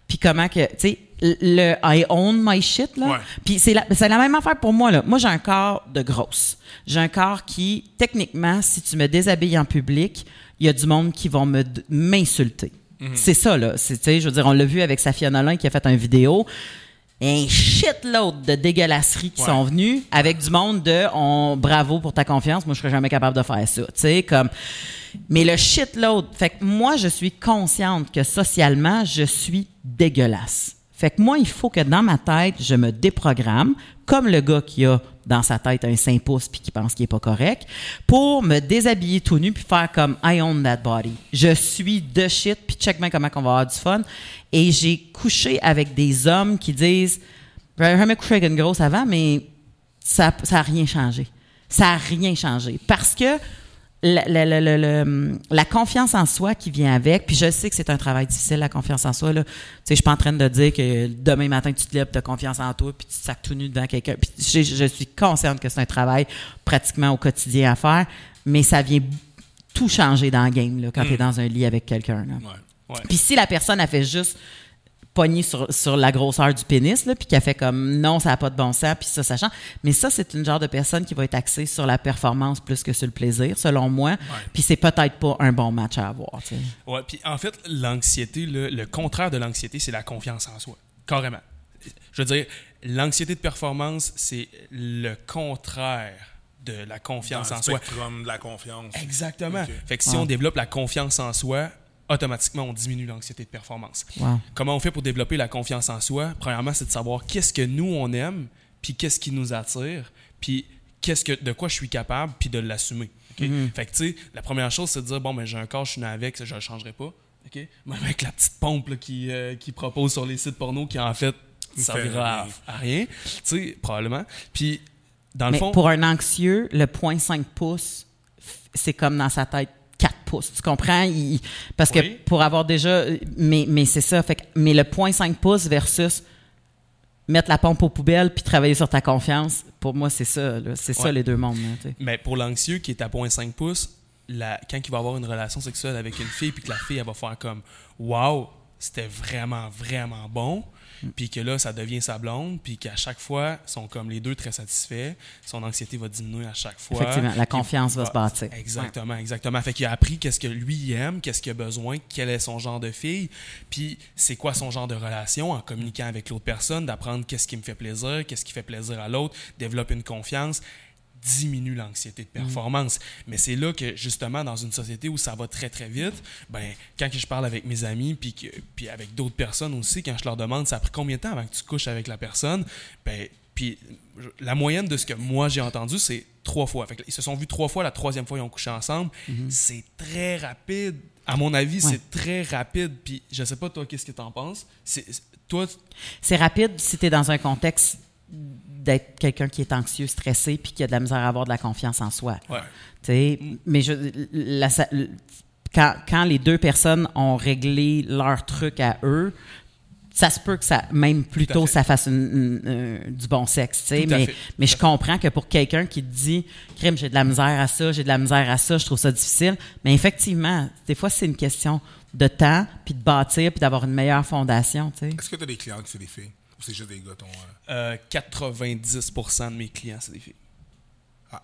puis comment que tu sais le I own my shit là. Ouais. puis c'est la, la même affaire pour moi là. Moi j'ai un corps de grosse. J'ai un corps qui techniquement si tu me déshabilles en public il y a du monde qui vont me m'insulter. C'est ça là. C'est tu sais je veux dire on l'a vu avec Safia Nolin qui a fait une vidéo. Un shitload de dégueulasseries qui Ouais. sont venues avec du monde de on bravo pour ta confiance moi je serais jamais capable de faire ça tu sais comme mais le shitload fait que moi je suis consciente que socialement je suis dégueulasse fait que moi il faut que dans ma tête je me déprogramme comme le gars qui a dans sa tête un 5 pouces puis qui pense qu'il est pas correct pour me déshabiller tout nu puis faire comme I own that body je suis de shit puis check bien comment on va avoir du fun et j'ai couché avec des hommes qui disent j'avais jamais couché avec une grosse avant, mais ça n'a rien changé. Ça n'a rien changé. Parce que la, la- la- la- la- la confiance en soi qui vient avec, puis je sais que c'est un travail difficile, la confiance en soi. Là. Tu sais, je suis pas en train de dire que demain matin, tu te lèves, tu as confiance en toi, puis tu te sacs tout nu devant quelqu'un. Puis je, je suis consciente que c'est un travail pratiquement au quotidien à faire, mais ça vient tout changer dans le game là, quand tu es dans un lit avec quelqu'un. Ouais. Puis si la personne a fait juste pogner sur, sur la grosseur du pénis, là, puis qu'elle fait comme non, ça n'a pas de bon sens, puis ça, ça change. Mais ça, c'est une genre de personne qui va être axée sur la performance plus que sur le plaisir, selon moi. Puis c'est peut-être pas un bon match à avoir. Ouais, puis en fait, l'anxiété, le, le contraire de l'anxiété, c'est la confiance en soi. Carrément. Je veux dire, l'anxiété de performance, c'est le contraire de la confiance Dans en le soi. de la confiance. Exactement. Ok. Fait que si Ouais. on développe la confiance en soi, automatiquement, on diminue l'anxiété de performance. Wow. Comment on fait pour développer la confiance en soi? Premièrement, c'est de savoir qu'est-ce que nous, on aime, puis qu'est-ce qui nous attire, puis qu'est-ce que, de quoi je suis capable, puis de l'assumer. ok? Fait que, tu sais, la première chose, c'est de dire, bon, ben, j'ai un corps, je suis né avec, ça, je le changerai pas. OK? Même avec la petite pompe là, qui, euh, qui propose sur les sites porno qui, en fait, Il servira à, à rien. Tu sais, probablement. Puis, dans le Mais fond... pour un anxieux, le 0.5 pouces, f- c'est comme dans sa tête 4 pouces. Tu comprends? Il- parce que pour avoir déjà. Mais, mais c'est ça. Fait mais le 0.5 pouces versus mettre la pompe aux poubelles puis travailler sur ta confiance, pour moi, c'est ça. C'est ça les deux mondes. là. Mais pour l'anxieux qui est à 0.5 pouces, la- quand il va avoir une relation sexuelle avec une fille, puis que la fille, elle va faire comme Waouh, c'était vraiment, vraiment bon. Puis que là, ça devient sa blonde, puis qu'à chaque fois, ils sont comme les deux très satisfaits. Son anxiété va diminuer à chaque fois. Effectivement, la confiance va se bâtir. Exactement, exactement. Fait qu'il a appris qu'est-ce que lui aime, qu'est-ce qu'il a besoin, quel est son genre de fille, puis c'est quoi son genre de relation en communiquant avec l'autre personne, d'apprendre qu'est-ce qui me fait plaisir, qu'est-ce qui fait plaisir à l'autre, développer une confiance diminue l'anxiété de performance. Mais c'est là que, justement, dans une société où ça va très, très vite, ben, quand je parle avec mes amis, puis, avec d'autres personnes aussi, quand je leur demande, ça a pris combien de temps avant que tu couches avec la personne, ben, puis la moyenne de ce que moi j'ai entendu, c'est trois fois. Fait ils se sont vus trois fois, la troisième fois, ils ont couché ensemble. C'est très rapide. À mon avis, Ouais. c'est très rapide. Puis je sais pas, toi, qu'est-ce que t'en penses? C'est, c'est- toi, C'est rapide si tu es dans un contexte d'être quelqu'un qui est anxieux, stressé, puis qui a de la misère à avoir de la confiance en soi. ouais. Mais je, la- sa- quand, quand les deux personnes ont réglé leur truc à eux, ça se peut que ça, même plus Tout à tôt, fait. ça fasse une- une- un- du bon sexe. tu sais. Mais, mais je comprends que pour quelqu'un qui te dit, crime, j'ai de la misère à ça, j'ai de la misère à ça, je trouve ça difficile. Mais effectivement, des fois, c'est une question de temps, puis de bâtir, puis d'avoir une meilleure fondation. tu sais. Est-ce que tu as des clients qui c'est des filles? Ou c'est juste des gars ton. euh, Euh, 90% de mes clients, c'est des filles. Ah.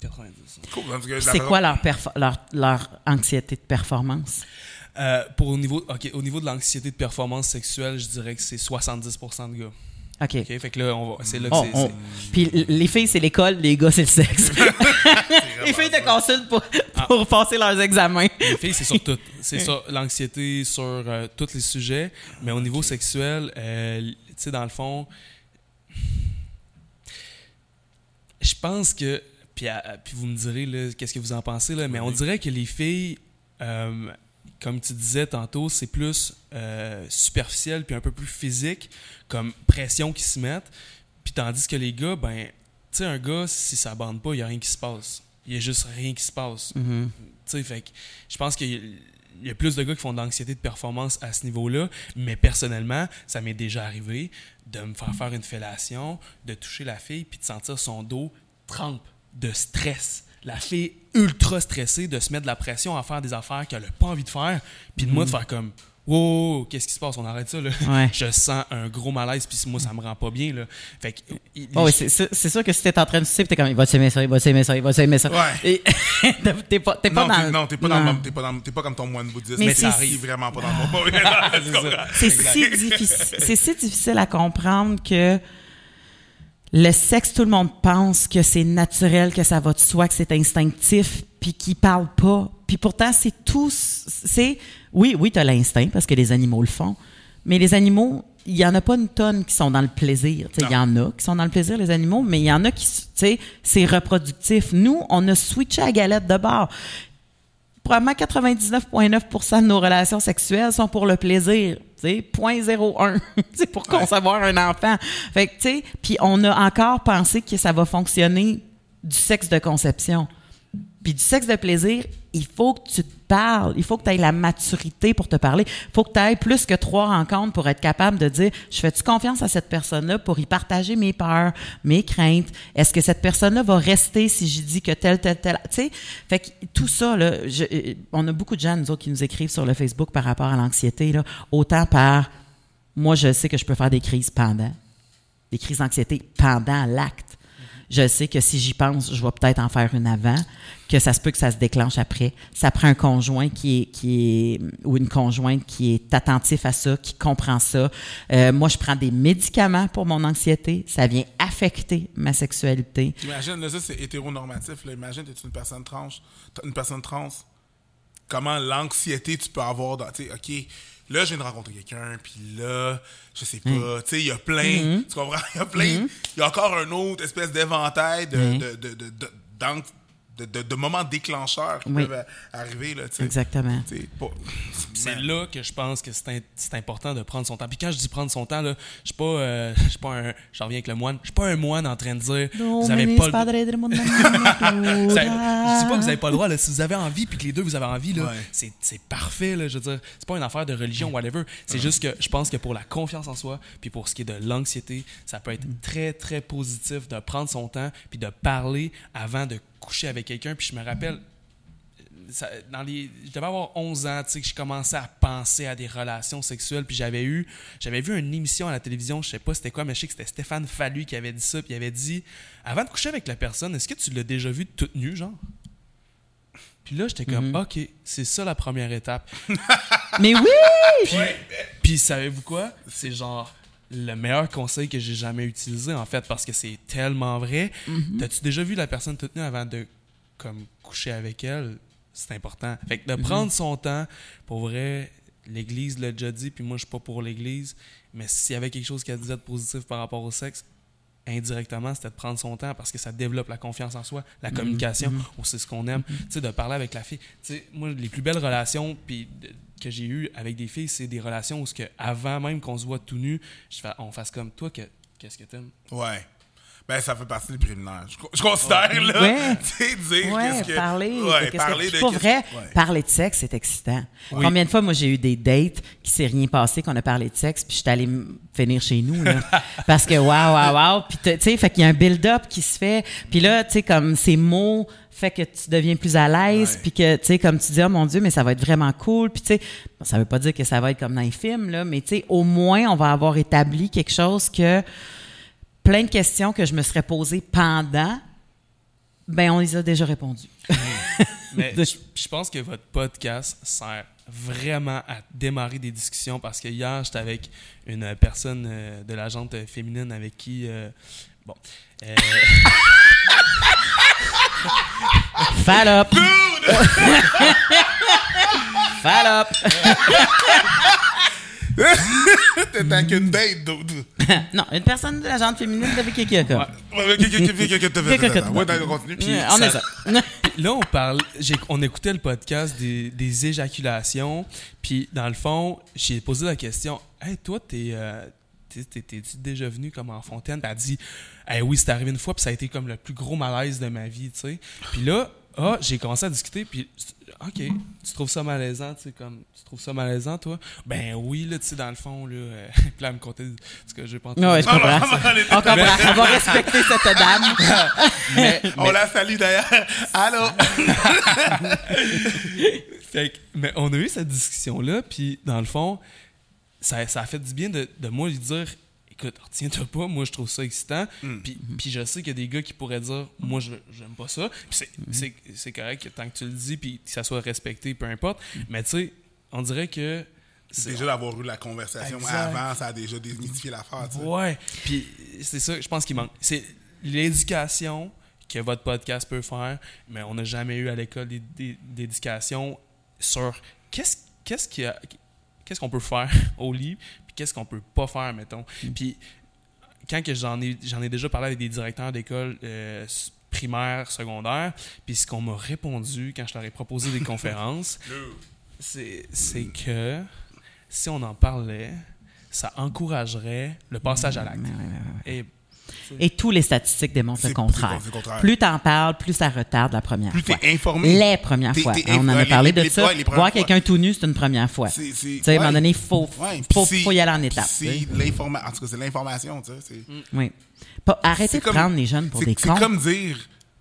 90. Cool. Parce que la C'est quoi leur, perfor- leur, leur anxiété de performance? Euh, pour au niveau, ok, au niveau de l'anxiété de performance sexuelle, je dirais que c'est 70% de gars. OK. Ok, fait que là, on va, c'est là que On- c'est- on- c'est- Puis les filles, c'est l'école, les gars, c'est le sexe. les filles te consultent pour, Ah. pour passer leurs examens. Les filles, c'est sur tout. C'est sur l'anxiété, sur euh, tous les sujets. Mais au niveau sexuel, euh, tu sais, dans le fond, je pense que. Puis, à- puis vous me direz, là, qu'est-ce que vous en pensez, là, mais on dirait que les filles, euh, comme tu disais tantôt, c'est plus euh, superficiel puis un peu plus physique, comme pression qui se mettent. Puis tandis que les gars, ben, tu sais, un gars, si ça bande pas, il n'y a rien qui se passe. Il y a juste rien qui se passe. Mm-hmm. Tu sais, fait que je pense qu'il y a- il y a plus de gars qui font de l'anxiété de performance à ce niveau-là, mais personnellement, ça m'est déjà arrivé de me faire faire une fellation, de toucher la fille, puis de sentir son dos trempe de stress. La fille ultra stressée, de se mettre de la pression à faire des affaires qu'elle n'a pas envie de faire, puis de moi de faire comme Wow, qu'est-ce qui se passe? On arrête ça, là. Ouais. Je sens un gros malaise, puis moi, ça me rend pas bien, là. Fait que. il- Oh, oui, c'est sûr c'est sûr que si t'es en train de sucer, t'es comme, il va s'aimer ça, il va s'aimer ça, il va s'aimer ça. Ouais. Et t'es pas, pas Non, dans t'es, le- non, t'es pas, dans non. le- t'es pas, dans- t'es pas comme ton moine bouddhiste. Mais Mais ça arrive vraiment pas dans c'est si difficile à comprendre que le sexe, tout le monde pense que c'est naturel, que ça va de soi, que c'est instinctif, puis qu'ils parlent pas. Puis pourtant, c'est tout. C'est oui, oui, t'as l'instinct parce que les animaux le font, mais les animaux, il y en a pas une tonne qui sont dans le plaisir. Il y en a qui sont dans le plaisir, les animaux, mais il y en a qui, tu sais, c'est reproductif. Nous, on a switché à galette de bord probablement 99,9% de nos relations sexuelles sont pour le plaisir. Tu sais, 0.01. C'est pour concevoir un enfant. Fait que, tu sais, puis on a encore pensé que ça va fonctionner du sexe de conception. Puis du sexe de plaisir, il faut que tu te parles. Il faut que tu aies la maturité pour te parler. Il faut que tu aies plus que trois rencontres pour être capable de dire je fais-tu confiance à cette personne-là pour y partager mes peurs, mes craintes? Est-ce que cette personne-là va rester si je dis que tel, tel, tel. Tu sais, fait que tout ça, là, euh, on a beaucoup de gens, nous autres, qui nous écrivent sur le Facebook par rapport à l'anxiété, là, autant par moi, je sais que je peux faire des crises pendant, des crises d'anxiété pendant l'acte. Je sais que si j'y pense, je vais peut-être en faire une avant, que ça se peut que ça se déclenche après. Ça prend un conjoint qui est, qui est ou une conjointe qui est attentif à ça, qui comprend ça. Euh, moi, je prends des médicaments pour mon anxiété. Ça vient affecter ma sexualité. Imagine, là, ça, c'est hétéronormatif. Là. Imagine, t'es une personne trans. Une personne trans. Comment l'anxiété tu peux avoir dans. Tu sais, OK, là, je viens de rencontrer quelqu'un, puis là, je sais Mm. pas. Tu sais, il y a plein. Mm-hmm. Tu comprends? Il y a plein. Il y a encore un autre espèce d'éventail de, de, de, de, de- moments déclencheurs qui Oui. peuvent arriver. Là. Exactement. C'est là que je pense que c'est important de prendre son temps. Puis quand je dis prendre son temps, là, je suis pas, euh, je suis pas un, j'en reviens avec le moine, je suis pas un moine en train de dire, vous avez pas le je dis pas que vous avez pas le droit, là. Si vous avez envie, puis que les deux vous avez envie, là, Ouais. c'est, c'est parfait, là. Je veux dire, c'est pas une affaire de religion, whatever. C'est juste que je pense que pour la confiance en soi, puis pour ce qui est de l'anxiété, ça peut être très, très positif de prendre son temps, puis de parler avant de coucher avec quelqu'un. Puis je me rappelle, ça- dans les, je devais avoir 11 ans, tu sais, que je commençais à penser à des relations sexuelles. Puis j'avais eu, j'avais vu une émission à la télévision, je sais pas c'était quoi, mais je sais que c'était Stéphane Fallu qui avait dit ça. Puis il avait dit, avant de coucher avec la personne, est-ce que tu l'as déjà vu toute nue, genre? Puis là, j'étais comme, OK, c'est ça la première étape. Mais oui! Puis, puis savez-vous quoi? C'est genre le meilleur conseil que j'ai jamais utilisé, en fait, parce que c'est tellement vrai. T'as-tu déjà vu la personne toute nue avant de comme coucher avec elle? C'est important. Fait que de prendre son temps, pour vrai, l'Église l'a déjà dit, puis moi, je suis pas pour l'Église, mais s'il y avait quelque chose qui a disait de positif par rapport au sexe, indirectement, c'était de prendre son temps parce que ça développe la confiance en soi, la communication, on sait ce qu'on aime, tu sais, de parler avec la fille. Tu sais, moi, les plus belles relations puis que j'ai eues avec des filles, c'est des relations où, ce que, avant même qu'on se voit tout nu, je fais, on fasse comme toi, que, qu'est-ce que t'aimes? Ouais. Ben, ça fait partie des préliminaires. Je, je considère, là. Ouais. Tu sais, dire Ouais, qu'est-ce que. parler. Ouais, parler que... de. Pour vrai, ouais. parler de sexe, c'est excitant. Oui. Combien de fois, moi, j'ai eu des dates qui s'est rien passé, qu'on a parlé de sexe, puis je suis allée finir chez nous, là. Parce que, waouh, waouh, waouh. Puis, tu sais, fait qu'il y a un build-up qui se fait. Puis là, tu sais, comme ces mots fait que tu deviens plus à l'aise, puis que, tu sais, comme tu dis, oh mon Dieu, mais ça va être vraiment cool. Puis, tu sais, bon, ça veut pas dire que ça va être comme dans les films, là, mais, tu sais, au moins, on va avoir établi quelque chose que plein de questions que je me serais posées pendant, ben, on les a déjà répondues. Mais je, je pense que votre podcast sert vraiment à démarrer des discussions parce que hier, j'étais avec une personne euh, de la jante féminine avec qui. euh, bon. euh, Fallop! Fallop! T'as qu'une date, dude. non, une personne de la gente féminine avec qui ouais. Ouais, d'accord, continue. Puis, Ouais, on est ça. Là, on parle, j'ai- on écoutait le podcast des, des éjaculations, puis dans le fond, j'ai posé la question Hey, toi, t'es. euh, t'es- t'es- T'es-tu déjà venu comme en fontaine? Puis elle dit Hey, oui, c'est arrivé une fois, puis ça a été comme le plus gros malaise de ma vie, tu sais. Puis là, ah, j'ai commencé à discuter, puis OK, tu trouves ça malaisant, tu sais, comme, tu trouves ça malaisant, toi? Ben oui, là, tu sais, dans le fond, là. euh, puis là, elle me contait ce que j'ai pas entendu. Ouais, je comprends. On comprend. On va respecter cette dame. Mais- On la salue d'ailleurs. Allô? Fait que- mais on a eu cette discussion-là, puis dans le fond, ça, ça a fait du bien de, de moi lui dire écoute, retiens-toi pas, moi je trouve ça excitant. Puis, puis je sais qu'il y a des gars qui pourraient dire moi je j'aime pas ça. Puis c'est, c'est, c'est correct que tant que tu le dis, puis que ça soit respecté, peu importe. Mais tu sais, on dirait que. c'est- Déjà d'avoir eu la conversation Exact. avant, ça a déjà démystifié l'affaire. Ouais. Puis c'est ça, je pense qu'il manque. C'est l'éducation que votre podcast peut faire, mais on n'a jamais eu à l'école d'é- d'é- d'éducation sur qu'est-ce qu'est-ce qu'il y a- qu'est-ce qu'on peut faire au livre, puis qu'est-ce qu'on peut pas faire, mettons. Puis quand que j'en ai j'en ai déjà parlé avec des directeurs d'école euh, primaire, secondaire, puis ce qu'on m'a répondu quand je leur ai proposé des conférences, c'est c'est que si on en parlait, ça encouragerait le passage à l'acte. Et Et tous les statistiques démontrent le C'est- contraire. c'est le contraire. Plus t'en parles, plus ça retarde la première Plus fois. t'es informé. Les premières fois. Hein, on en a parlé les- de les- ça. Voir quelqu'un tout nu, c'est une première fois. C'est- c'est- Tu sais, à un moment donné, il faut, Ouais, faut, y aller en c'est-. C'est tu l'information. En tout cas, c'est l'information, tu sais. c'est- Oui. Pas, arrêtez C'est de prendre les jeunes pour c'est- des C'est cons. comme dire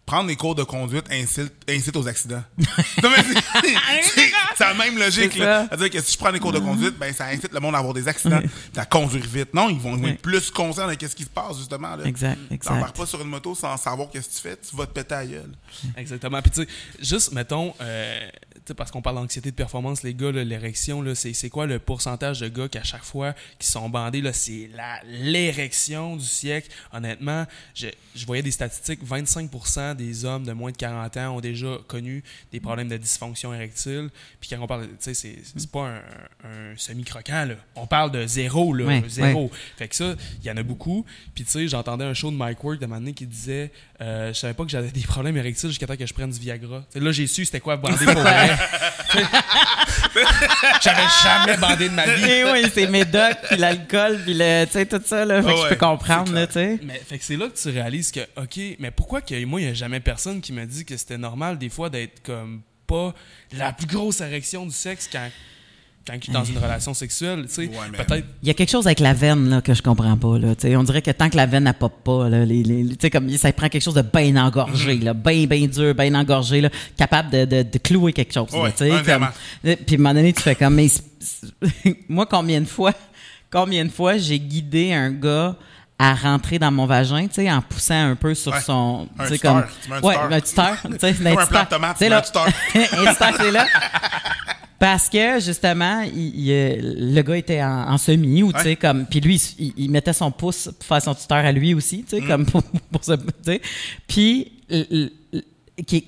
prendre des cours de conduite incite, incite aux accidents. non, mais c'est- la même logique. Là. C'est-à-dire que si je prends des cours de conduite, ben, ça incite le monde à avoir des accidents, à conduire vite. Non, ils vont Oui. être plus conscients de ce qui se passe, justement. Là. Exact, exact. pas sur une moto sans savoir qu'est-ce que tu fais, tu vas te péter à la gueule. Exactement. Puis tu sais, juste, mettons, euh, parce qu'on parle d'anxiété de performance, les gars, l'érection, c'est, quoi le pourcentage de gars qu'à chaque fois qui sont bandés, c'est l'érection du siècle. Honnêtement, je, je voyais des statistiques, 25% des hommes de moins de 40 ans ont déjà connu des problèmes de dysfonction érectile. Puis quand on parle, tu sais, c'est, pas un, un semi-croquant, là. On parle de zéro, là, zéro. Fait que ça, il y en a beaucoup. Puis tu sais, j'entendais un show de Mike Ward de moment qui disait euh, Je savais pas que j'avais des problèmes érectiles jusqu'à temps que je prenne du Viagra. T'sais, là, j'ai su c'était quoi bander pour vrai. J'avais jamais bandé de ma vie. Et oui, c'est médoc, puis l'alcool, puis le, tu sais, tout ça, là. Fait que je peux comprendre, là, tu sais. Mais fait que c'est là que tu réalises que, OK, mais pourquoi que moi, il n'y a jamais personne qui me dit que c'était normal des fois d'être comme pas la plus grosse érection du sexe quand, quand je suis dans une relation sexuelle, tu sais. Ouais, mais- Peut-être. Il y a quelque chose avec la veine là, que je comprends pas. Là, tu sais. on dirait que tant que la veine n'a pop pas, là, les, les- tu sais, comme, ça prend quelque chose de bien engorgé, là, bien, bien dur, bien engorgé, là, capable de, de, de clouer quelque chose. Ouais. Euh, Puis à un moment donné, tu fais comme, mais moi, combien de fois, combien de fois j'ai guidé un gars à rentrer dans mon vagin, tu sais, en poussant un peu sur Ouais. son, tu sais, tuteur. comme, Tu mets un ouais, tuteur. un tuteur, tu sais, un plant de tomate, un tuteur. un tuteur, c'est là. Parce que justement, il- il, euh, le gars était en, en semi ou tu sais Ouais. comme puis lui il, il mettait son pouce pour faire son tuteur à lui aussi, Mm. tu sais comme pour, pour se, tu sais. Puis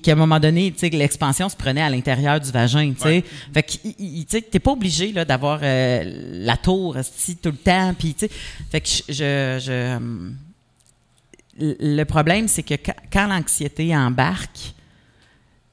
qu'à un moment donné, tu sais que l'expansion se prenait à l'intérieur du vagin, tu sais. Ouais. Fait que tu sais t'es pas obligé là d'avoir euh, la tour esti, tout le temps puis tu sais fait que je, je, je, hum, le problème c'est que quand l'anxiété embarque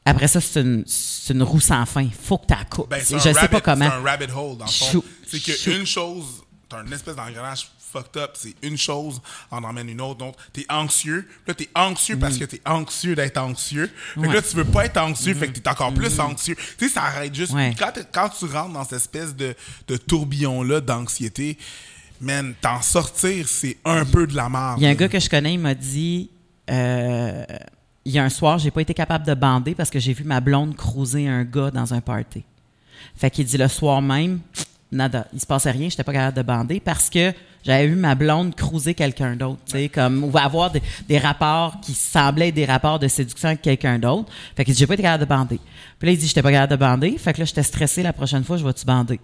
après ça, c'est une, une roue sans fin. Faut que tu la coupes. Ben, je un sais rabbit- pas comment. C'est un rabbit hole, dans le fond. C'est qu'une chose, t'as une espèce d'engrenage fucked up, c'est une chose en emmène une autre. Donc, t'es anxieux. Là, t'es anxieux parce que t'es anxieux d'être anxieux. Fait que Ouais. là, tu veux pas être anxieux, fait que t'es encore plus anxieux. Tu sais, ça arrête juste. Ouais. Quand, t'es- quand tu rentres dans cette espèce de, de tourbillon-là d'anxiété, man, t'en sortir, c'est un peu de la merde. Il y a un gars que je connais, il m'a dit euh, il y a un soir, j'ai pas été capable de bander parce que j'ai vu ma blonde cruiser un gars dans un party. Fait qu'il dit le soir même, nada, il se passait rien, j'étais pas capable de bander parce que j'avais vu ma blonde cruiser quelqu'un d'autre, tu sais, comme ou avoir des, des rapports qui semblaient être des rapports de séduction avec quelqu'un d'autre. Fait qu'il dit j'ai pas été capable de bander. Puis là il dit j'étais pas capable de bander, fait que là j'étais stressé la prochaine fois, je vais tu bander.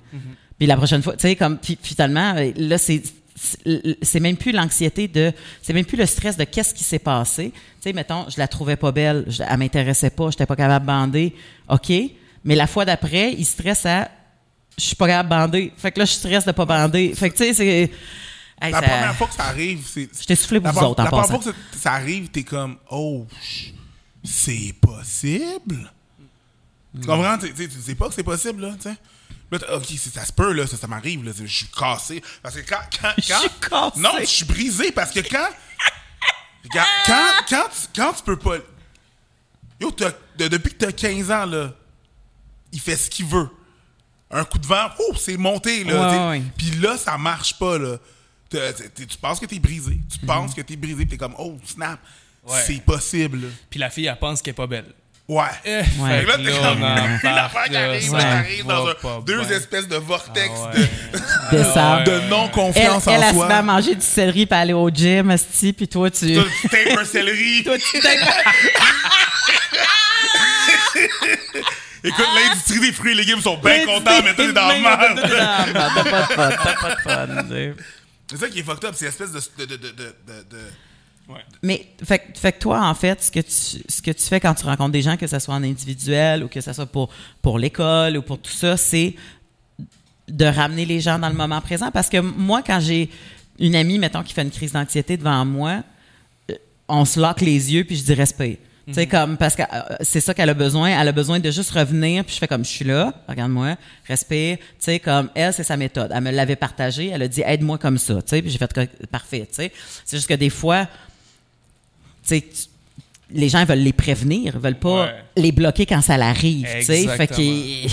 Puis la prochaine fois, tu sais comme puis finalement euh, là c'est c'est même plus l'anxiété de c'est même plus le stress de qu'est-ce qui s'est passé tu sais mettons je la trouvais pas belle je, elle m'intéressait pas j'étais pas capable de bander ok mais la fois d'après il stresse à je suis pas capable de bander fait que là je stresse de pas bander fait que tu sais c'est hey, La ça- première fois que ça arrive, c'est. Je t'ai soufflé pour vous autres, en La première fois que ça, ça arrive, t'es comme, oh, c'est possible? Tu comprends? Tu sais, tu sais pas que c'est possible, là, tu sais. Là, ok, ça se peut, là, ça, ça m'arrive, là, je suis cassé. Parce que quand. quand, Je suis cassé. Non, je suis brisé parce que quand. Quand, quand, tu, quand tu peux pas. Yo, de- depuis que t'as 15 ans, là, il fait ce qu'il veut. Un coup de vent, oh, c'est monté, là. Ouais, ouais. Puis là, ça marche pas, là. Tu penses que t'es brisé. Tu Mhm. penses que t'es brisé, puis t'es comme, oh, snap. Ouais. C'est possible. Puis la fille, elle pense qu'elle est pas belle. Ouais. Eh, Ouais. fait que là, t'es comme, une affaire qui arrive, là, t'arrives dans un- pas deux bien. espèces de vortex Ah ouais. de de, de elle, non-confiance elle, en elle se met à soi. manger du céleri puis aller au gym esti, puis toi tu Toi, tu tapes un céleri. toi tu t'es- Écoute, l'industrie des fruits et légumes sont bien contents, mais toi, t'es dans la merde. T'as pas de fun, t'as pas de fun. C'est ça qui est fucked up, c'est espèce de. de, de, de, de, de- Ouais. Mais fait, que- fait que toi, en fait, ce que, tu, ce que tu fais quand tu rencontres des gens, que ce soit en individuel ou que ce soit pour, pour l'école ou pour tout ça, c'est de ramener les gens dans le moment présent. Parce que moi, quand j'ai une amie, mettons, qui fait une crise d'anxiété devant moi, euh, on se lock les yeux puis je dis respect. Tu sais, comme, parce que euh, c'est ça qu'elle a besoin. Elle a besoin de juste revenir, puis je fais comme, je suis là, regarde-moi, respire. Tu sais, comme, elle, c'est sa méthode. Elle me l'avait partagée, elle a dit, aide-moi comme ça. Tu sais, puis j'ai fait, parfait, tu sais. C'est juste que des fois, les gens veulent les prévenir, ils veulent pas Ouais. les bloquer quand ça l'arrive. Fait qu'il-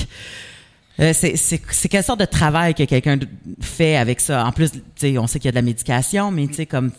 euh, c'est, quelle sorte de travail que quelqu'un fait avec ça? En plus, on sait qu'il y a de la médication, mais comme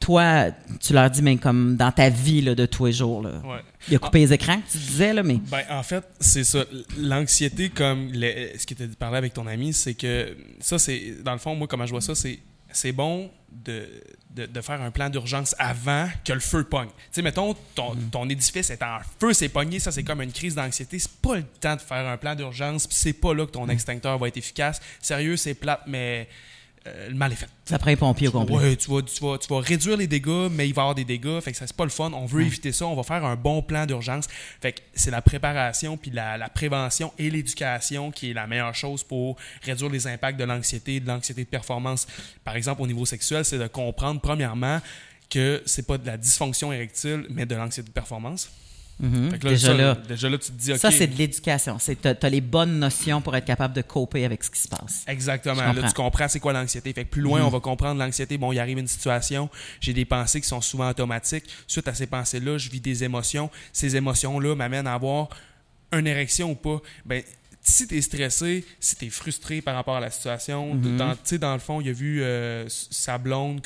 toi, tu leur dis, mais comme dans ta vie là, de tous les jours, là. Ouais. Il a coupé les écrans, que tu disais, là, mais. Ben, en fait, c'est ça. L'anxiété, comme ce que tu parlé avec ton ami, c'est que ça, c'est. Dans le fond, moi, comment je vois ça, c'est. c'est bon de, de, de faire un plan d'urgence avant que le feu pogne. Tu sais, mettons, ton, Mm. ton édifice est en feu, c'est pogné, ça c'est comme une crise d'anxiété. C'est pas le temps de faire un plan d'urgence, puis c'est pas là que Mm. ton extincteur va être efficace. Sérieux, c'est plate, mais euh, le mal est fait. Ça prend un pompier au complet. Ouais, tu vas, tu, vas, tu vas réduire les dégâts, mais il va y avoir des dégâts. Fait que ça, c'est pas le fun. On veut éviter ça. On va faire un bon plan d'urgence. Fait que c'est la préparation, puis la, la prévention et l'éducation qui est la meilleure chose pour réduire les impacts de l'anxiété, de l'anxiété de performance. Par exemple, au niveau sexuel, c'est de comprendre, premièrement, que c'est pas de la dysfonction érectile, mais de l'anxiété de performance. Mhm. Là, Déjà ça, là. déjà là, tu te dis, OK. Ça, c'est de l'éducation. T'as, t'as les bonnes notions pour être capable de coper avec ce qui se passe. Exactement. Là. Mhm. tu comprends c'est quoi l'anxiété. Fait que plus loin, on va comprendre l'anxiété. Bon, il arrive une situation, j'ai des pensées qui sont souvent automatiques. Suite à ces pensées-là, je vis des émotions. Ces émotions-là m'amènent à avoir une érection ou pas. Ben, si tu es stressé, si tu es frustré par rapport à la situation, Mhm. dans, tu sais, dans le fond, il a vu euh, sa blonde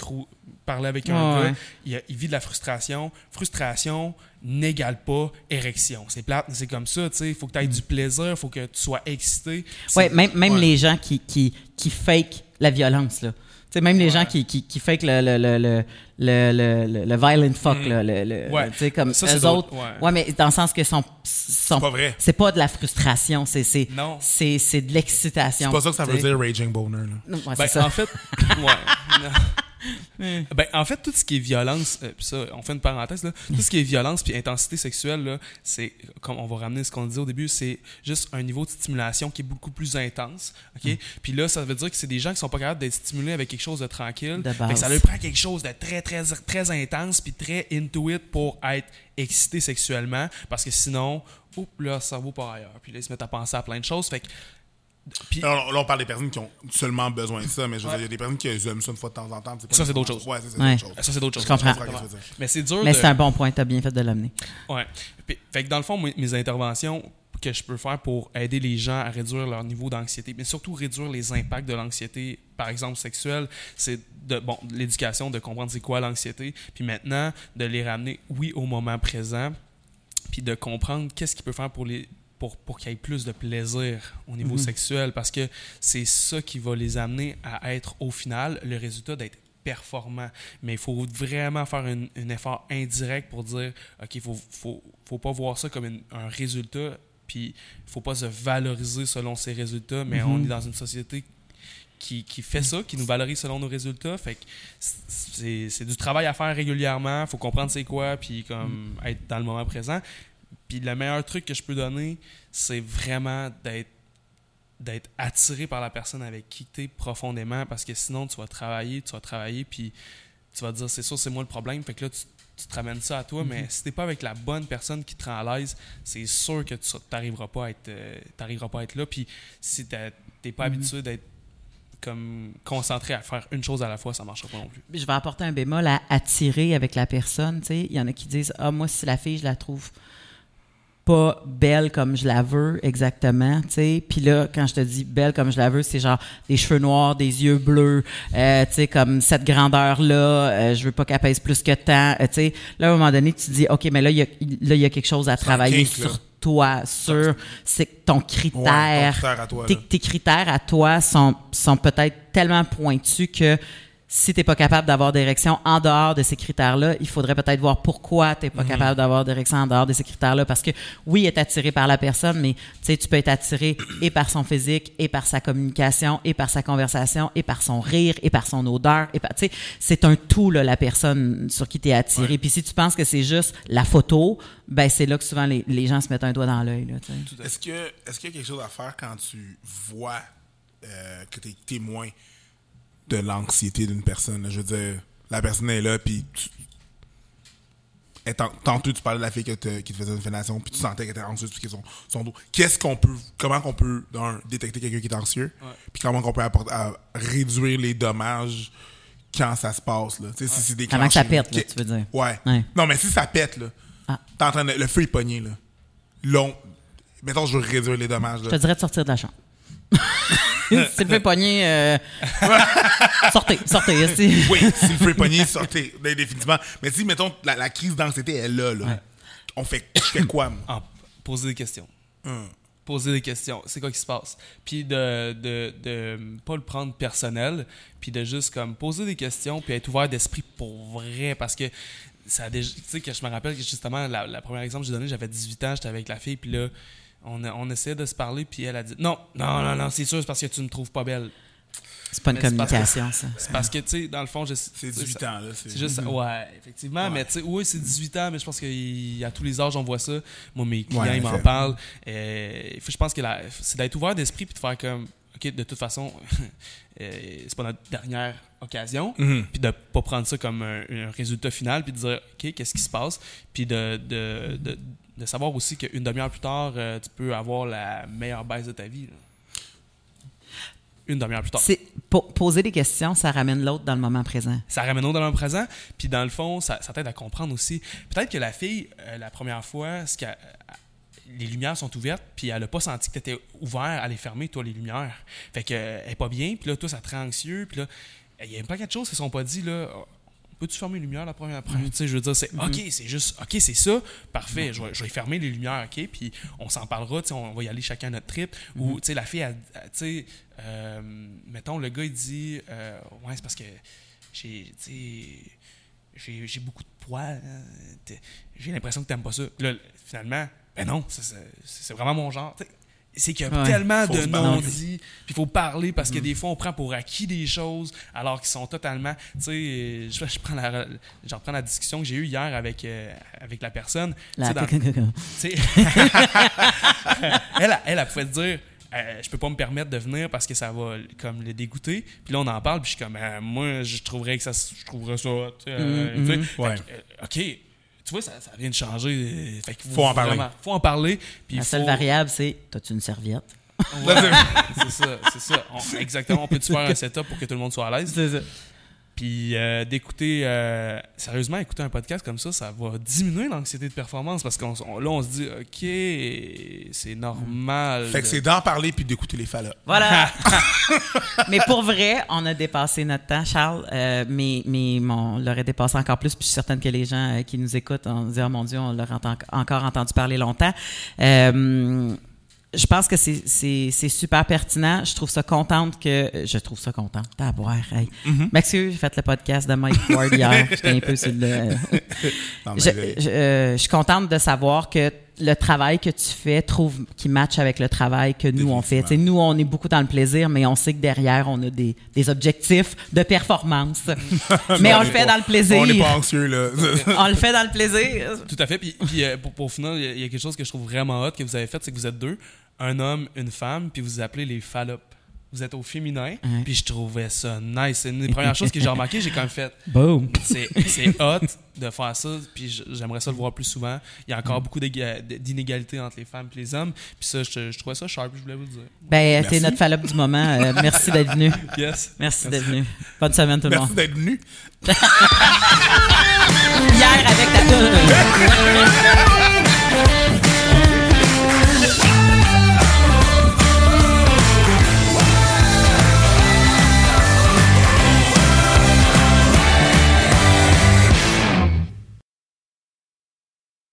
parler avec un Ouais, gars, il, a- il vit de la frustration. Frustration n'égale pas érection. C'est plate, mais c'est comme ça, tu sais. Il faut que tu aies du plaisir, il faut que tu sois excité. Ouais, C'est- même, même ouais. les gens qui, qui, qui fake la violence, là. Tu sais, même les Ouais. gens qui, qui, qui fake le, le, le, le, le, le, le- le violent fuck, là, le. Ouais. tu sais, comme Ça, eux autres. ouais. Ouais. mais dans le sens que sont, sont C'est pas vrai. c'est pas de la frustration, c'est, c'est, Non. c'est, c'est de l'excitation. C'est pas ça que ça tu veut dire raging boner. Là. Ben. En fait, ouais. Non. ben, en fait, tout ce qui est violence, euh, ça, on fait une parenthèse, là, tout ce qui est violence puis intensité sexuelle, c'est, comme on va ramener ce qu'on disait au début, c'est juste un niveau de stimulation qui est beaucoup plus intense. ok? Puis là, ça veut dire que c'est des gens qui sont pas capables d'être stimulés avec quelque chose de tranquille. De Fait que base. ça leur prend quelque chose de très, très, très intense puis très into it pour être excité sexuellement, parce que sinon, oups, leur cerveau part ailleurs. Puis là, ils se mettent à penser à plein de choses. Fait que, puis- Alors, là, on parle des personnes qui ont seulement besoin de ça, mais je veux Ouais. dire, il y a des personnes qui aiment ça une fois de temps en temps. pas Ça, c'est d'autres choses. Ouais, ça, c'est Ouais. d'autres choses. ça, c'est d'autres choses. Je comprends. Je tu. Mais c'est dur Mais de... c'est un bon point, t'as bien fait de l'amener. Ouais. Puis, fait que dans le fond, mes interventions que je peux faire pour aider les gens à réduire leur niveau d'anxiété, mais surtout réduire les impacts de l'anxiété, par exemple sexuelle, c'est de bon l'éducation, de comprendre c'est quoi l'anxiété, puis maintenant de les ramener, oui, au moment présent, puis de comprendre qu'est-ce qu'il peut faire pour les pour, pour qu'il y ait plus de plaisir au niveau Mhm. sexuel, parce que c'est ça qui va les amener à être, au final, le résultat d'être performant. Mais il faut vraiment faire un, effort indirect pour dire, OK, il faut, faut, faut pas voir ça comme une- un résultat, puis il faut pas se valoriser selon ces résultats, mais Mhm. on est dans une société qui, qui fait ça, qui nous valorise selon nos résultats. Fait que c'est c'est du travail à faire régulièrement. faut comprendre c'est quoi, puis comme être dans le moment présent. Puis le meilleur truc que je peux donner, c'est vraiment d'être d'être attiré par la personne avec qui tu es profondément, parce que sinon tu vas travailler, tu vas travailler, puis tu vas te dire c'est sûr, c'est moi le problème. Fait que là, tu, tu te ramènes ça à toi, mais si t'es pas avec la bonne personne qui te rend à l'aise, c'est sûr que tu n'arriveras pas, à être, euh, t'arriveras pas à être là. Puis si t'as- t'es pas habitué d'être comme concentré à faire une chose à la fois, ça marchera pas non plus. je vais apporter un bémol à attirer avec la personne. tu sais. Il y en a qui disent Ah, moi, si la fille, je la trouve pas belle comme je la veux exactement. tu sais. Puis là, quand je te dis belle comme je la veux, c'est genre des cheveux noirs, des yeux bleus, euh, tu sais, comme cette grandeur-là. euh, je veux pas qu'elle pèse plus que tant. euh, tu sais. là, à un moment donné, tu te dis OK, mais là, il y a, là, il y a quelque chose à travailler kink, là. sur toi, sur c'est ton Ouais, ton critère critère à toi. tes, tes critères à toi sont, sont peut-être tellement pointus que si tu n'es pas capable d'avoir d'érection en dehors de ces critères-là, il faudrait peut-être voir pourquoi tu n'es pas capable d'avoir d'érection en dehors de ces critères-là. Parce que oui, être attiré par la personne, mais tu sais, tu peux être attiré et par son physique, et par sa communication, et par sa conversation, et par son rire, et par son odeur. Et par, tu sais, c'est un tout, là, la personne sur qui tu es attiré. Puis si tu penses que c'est juste la photo, ben c'est là que souvent les, les gens se mettent un doigt dans l'œil. là, tu sais. Est-ce que est-ce qu'il y a quelque chose à faire quand tu vois euh, que tu es témoin de l'anxiété d'une personne? là? Je veux dire, la personne est là, puis tu- tantôt tu parlais de la fille que te- qui te faisait une fellation, puis tu sentais qu'elle était anxieuse, puis son, son dos. Qu'est-ce qu'on peut, comment qu'on peut, détecter quelqu'un qui est anxieux, Ouais. puis comment qu'on peut apporter, à réduire les dommages quand ça se passe, là. Tu sais, si c'est des Avant que ça pète, là, tu veux dire. Ouais. Ouais. Non, mais si ça pète, là, Ah. t'es en train de, le feu est pogné, là. Long. Mettons, je veux réduire les dommages, Je là. te dirais de sortir de la chambre. si le fait pogner, euh, sortez, sortez. Oui, si le feu est pogné, sortez, définitivement. Mais si, mettons, la, la crise d'anxiété est là, là. Ouais. On fait, je fais quoi, moi? Ah, poser des questions. Hum. poser des questions. C'est quoi qui se passe? Puis de, de, de pas le prendre personnel, puis de juste comme poser des questions, puis être ouvert d'esprit pour vrai, parce que ça a déjà, tu sais, que je me rappelle que justement, la, la première exemple que j'ai donné, j'avais 18 ans, j'étais avec la fille, puis là, on, a- on essayait de se parler, puis elle a dit non, non, non, non, c'est sûr, c'est parce que tu me trouves pas belle. C'est pas une Mais c'est parce que- communication, ça. C'est parce que, tu sais, dans le fond, je C'est 18 ans, là. C'est juste, ouais, effectivement. Ouais. Mais tu sais, oui, c'est 18 ans, mais je pense qu'à tous les âges, on voit ça. Moi, mes clients, Ouais, ils m'en parlent. Je pense que la- c'est d'être ouvert d'esprit puis de faire comme, OK, de toute façon, euh, c'est pas notre dernière occasion. Mhm. Puis de pas prendre ça comme un, un résultat final, puis de dire, OK, qu'est-ce qui se passe? Puis de, de, de, de savoir aussi qu'une demi-heure plus tard, euh, tu peux avoir la meilleure baisse de ta vie. là. Une demi-heure plus tard. Po- poser des questions, ça ramène l'autre dans le moment présent. ça ramène au dans le présent, puis dans le fond, ça, ça t'aide à comprendre aussi. Peut-être que la fille, euh, la première fois, ce qu'elle- les lumières sont ouvertes, puis elle a pas senti que tu étais ouvert à les fermer, toi, les lumières. Fait que, euh, elle est pas bien, puis là, toi, ça te rend anxieux, puis là, il y a pas quelque chose qui se sont pas dit, là. oh, Peux-tu fermer les lumières la première fois? Tu sais, je veux dire, c'est OK, c'est juste, OK, c'est ça, parfait, je vais, je vais fermer les lumières, OK, puis on s'en parlera, tu sais, on va y aller chacun à notre trip. Ou, tu sais, la fille, elle- elle- tu sais, euh, mettons, le gars, il dit, euh, ouais, c'est parce que j'ai, tu sais, j'ai, j'ai beaucoup de poids, hein, j'ai l'impression que t'aimes pas ça. Là, finalement, ben non, c'est, vraiment mon genre. C'est qu'il y a Ouais. tellement de non-dits, puis il faut parler parce que des fois, on prend pour acquis des choses alors qu'ils sont totalement. Tu sais, je, je, prends la, je reprends la discussion que j'ai eue hier avec, euh, avec la personne. La- dans- elle, elle, elle pouvait te dire euh, je peux pas me permettre de venir parce que ça va comme le dégoûter. Puis là, on en parle, puis je suis comme, euh, moi, je trouverais que ça, je trouverais ça. euh, Ouais. que, euh, ok, tu vois, ça, ça vient de changer. euh, Fait qu'il Faut en parler. vraiment- faut en parler. Puis La il seule variable, c'est T'as-tu une serviette? Ouais, c'est ça, c'est ça. On- exactement. On peut-tu faire un setup pour que tout le monde soit à l'aise? C'est ça. Puis euh, d'écouter, euh, sérieusement, écouter un podcast comme ça, ça va diminuer l'anxiété de performance parce qu'on on- là, on se dit, OK, c'est normal. Fait que c'est d'en parler puis d'écouter les fallops. Voilà. mais pour vrai, on a dépassé notre temps, Charles. Euh, mais mais mon- on l'aurait dépassé encore plus. Puis je suis certaine que les gens euh, qui nous écoutent, on se dit, oh mon Dieu, on l'aurait encore entendu parler longtemps. Je pense que c'est- super pertinent. Je trouve ça contente que. Je trouve ça contente. À boire. Hey. M'excuse, j'ai fait le podcast de Mike Ward hier. J'étais un peu sur le. Non, mais, Je, je- euh, je suis contente de savoir que le travail que tu fais trouve qui match avec le travail que nous on fait. Nous on est beaucoup dans le plaisir, mais on sait que derrière on a des, des objectifs de performance. mais non, on le fait pas- dans le plaisir. On n'est pas anxieux, là. on le fait dans le plaisir. Tout à fait. Puis, puis, euh, pour, pour finir, il y a- il y, a quelque chose que je trouve vraiment hot que vous avez fait, c'est que vous êtes deux, un homme, une femme, puis vous vous appelez les fallops. Vous êtes au féminin, Ouais. puis je trouvais ça nice. C'est une des premières choses que j'ai remarqué, j'ai quand même fait. Boom. C'est c'est hot de faire ça, puis j'aimerais ça le voir plus souvent. Il y a encore beaucoup d'inégalités entre les femmes et les hommes, puis ça, je, je trouvais ça sharp, je voulais vous le dire. Ben, t'es Merci. notre fallope du moment. Euh, merci d'être venu. Yes. Merci d'être venu. Bonne semaine tout le Merci monde. d'être venu. Hier avec ta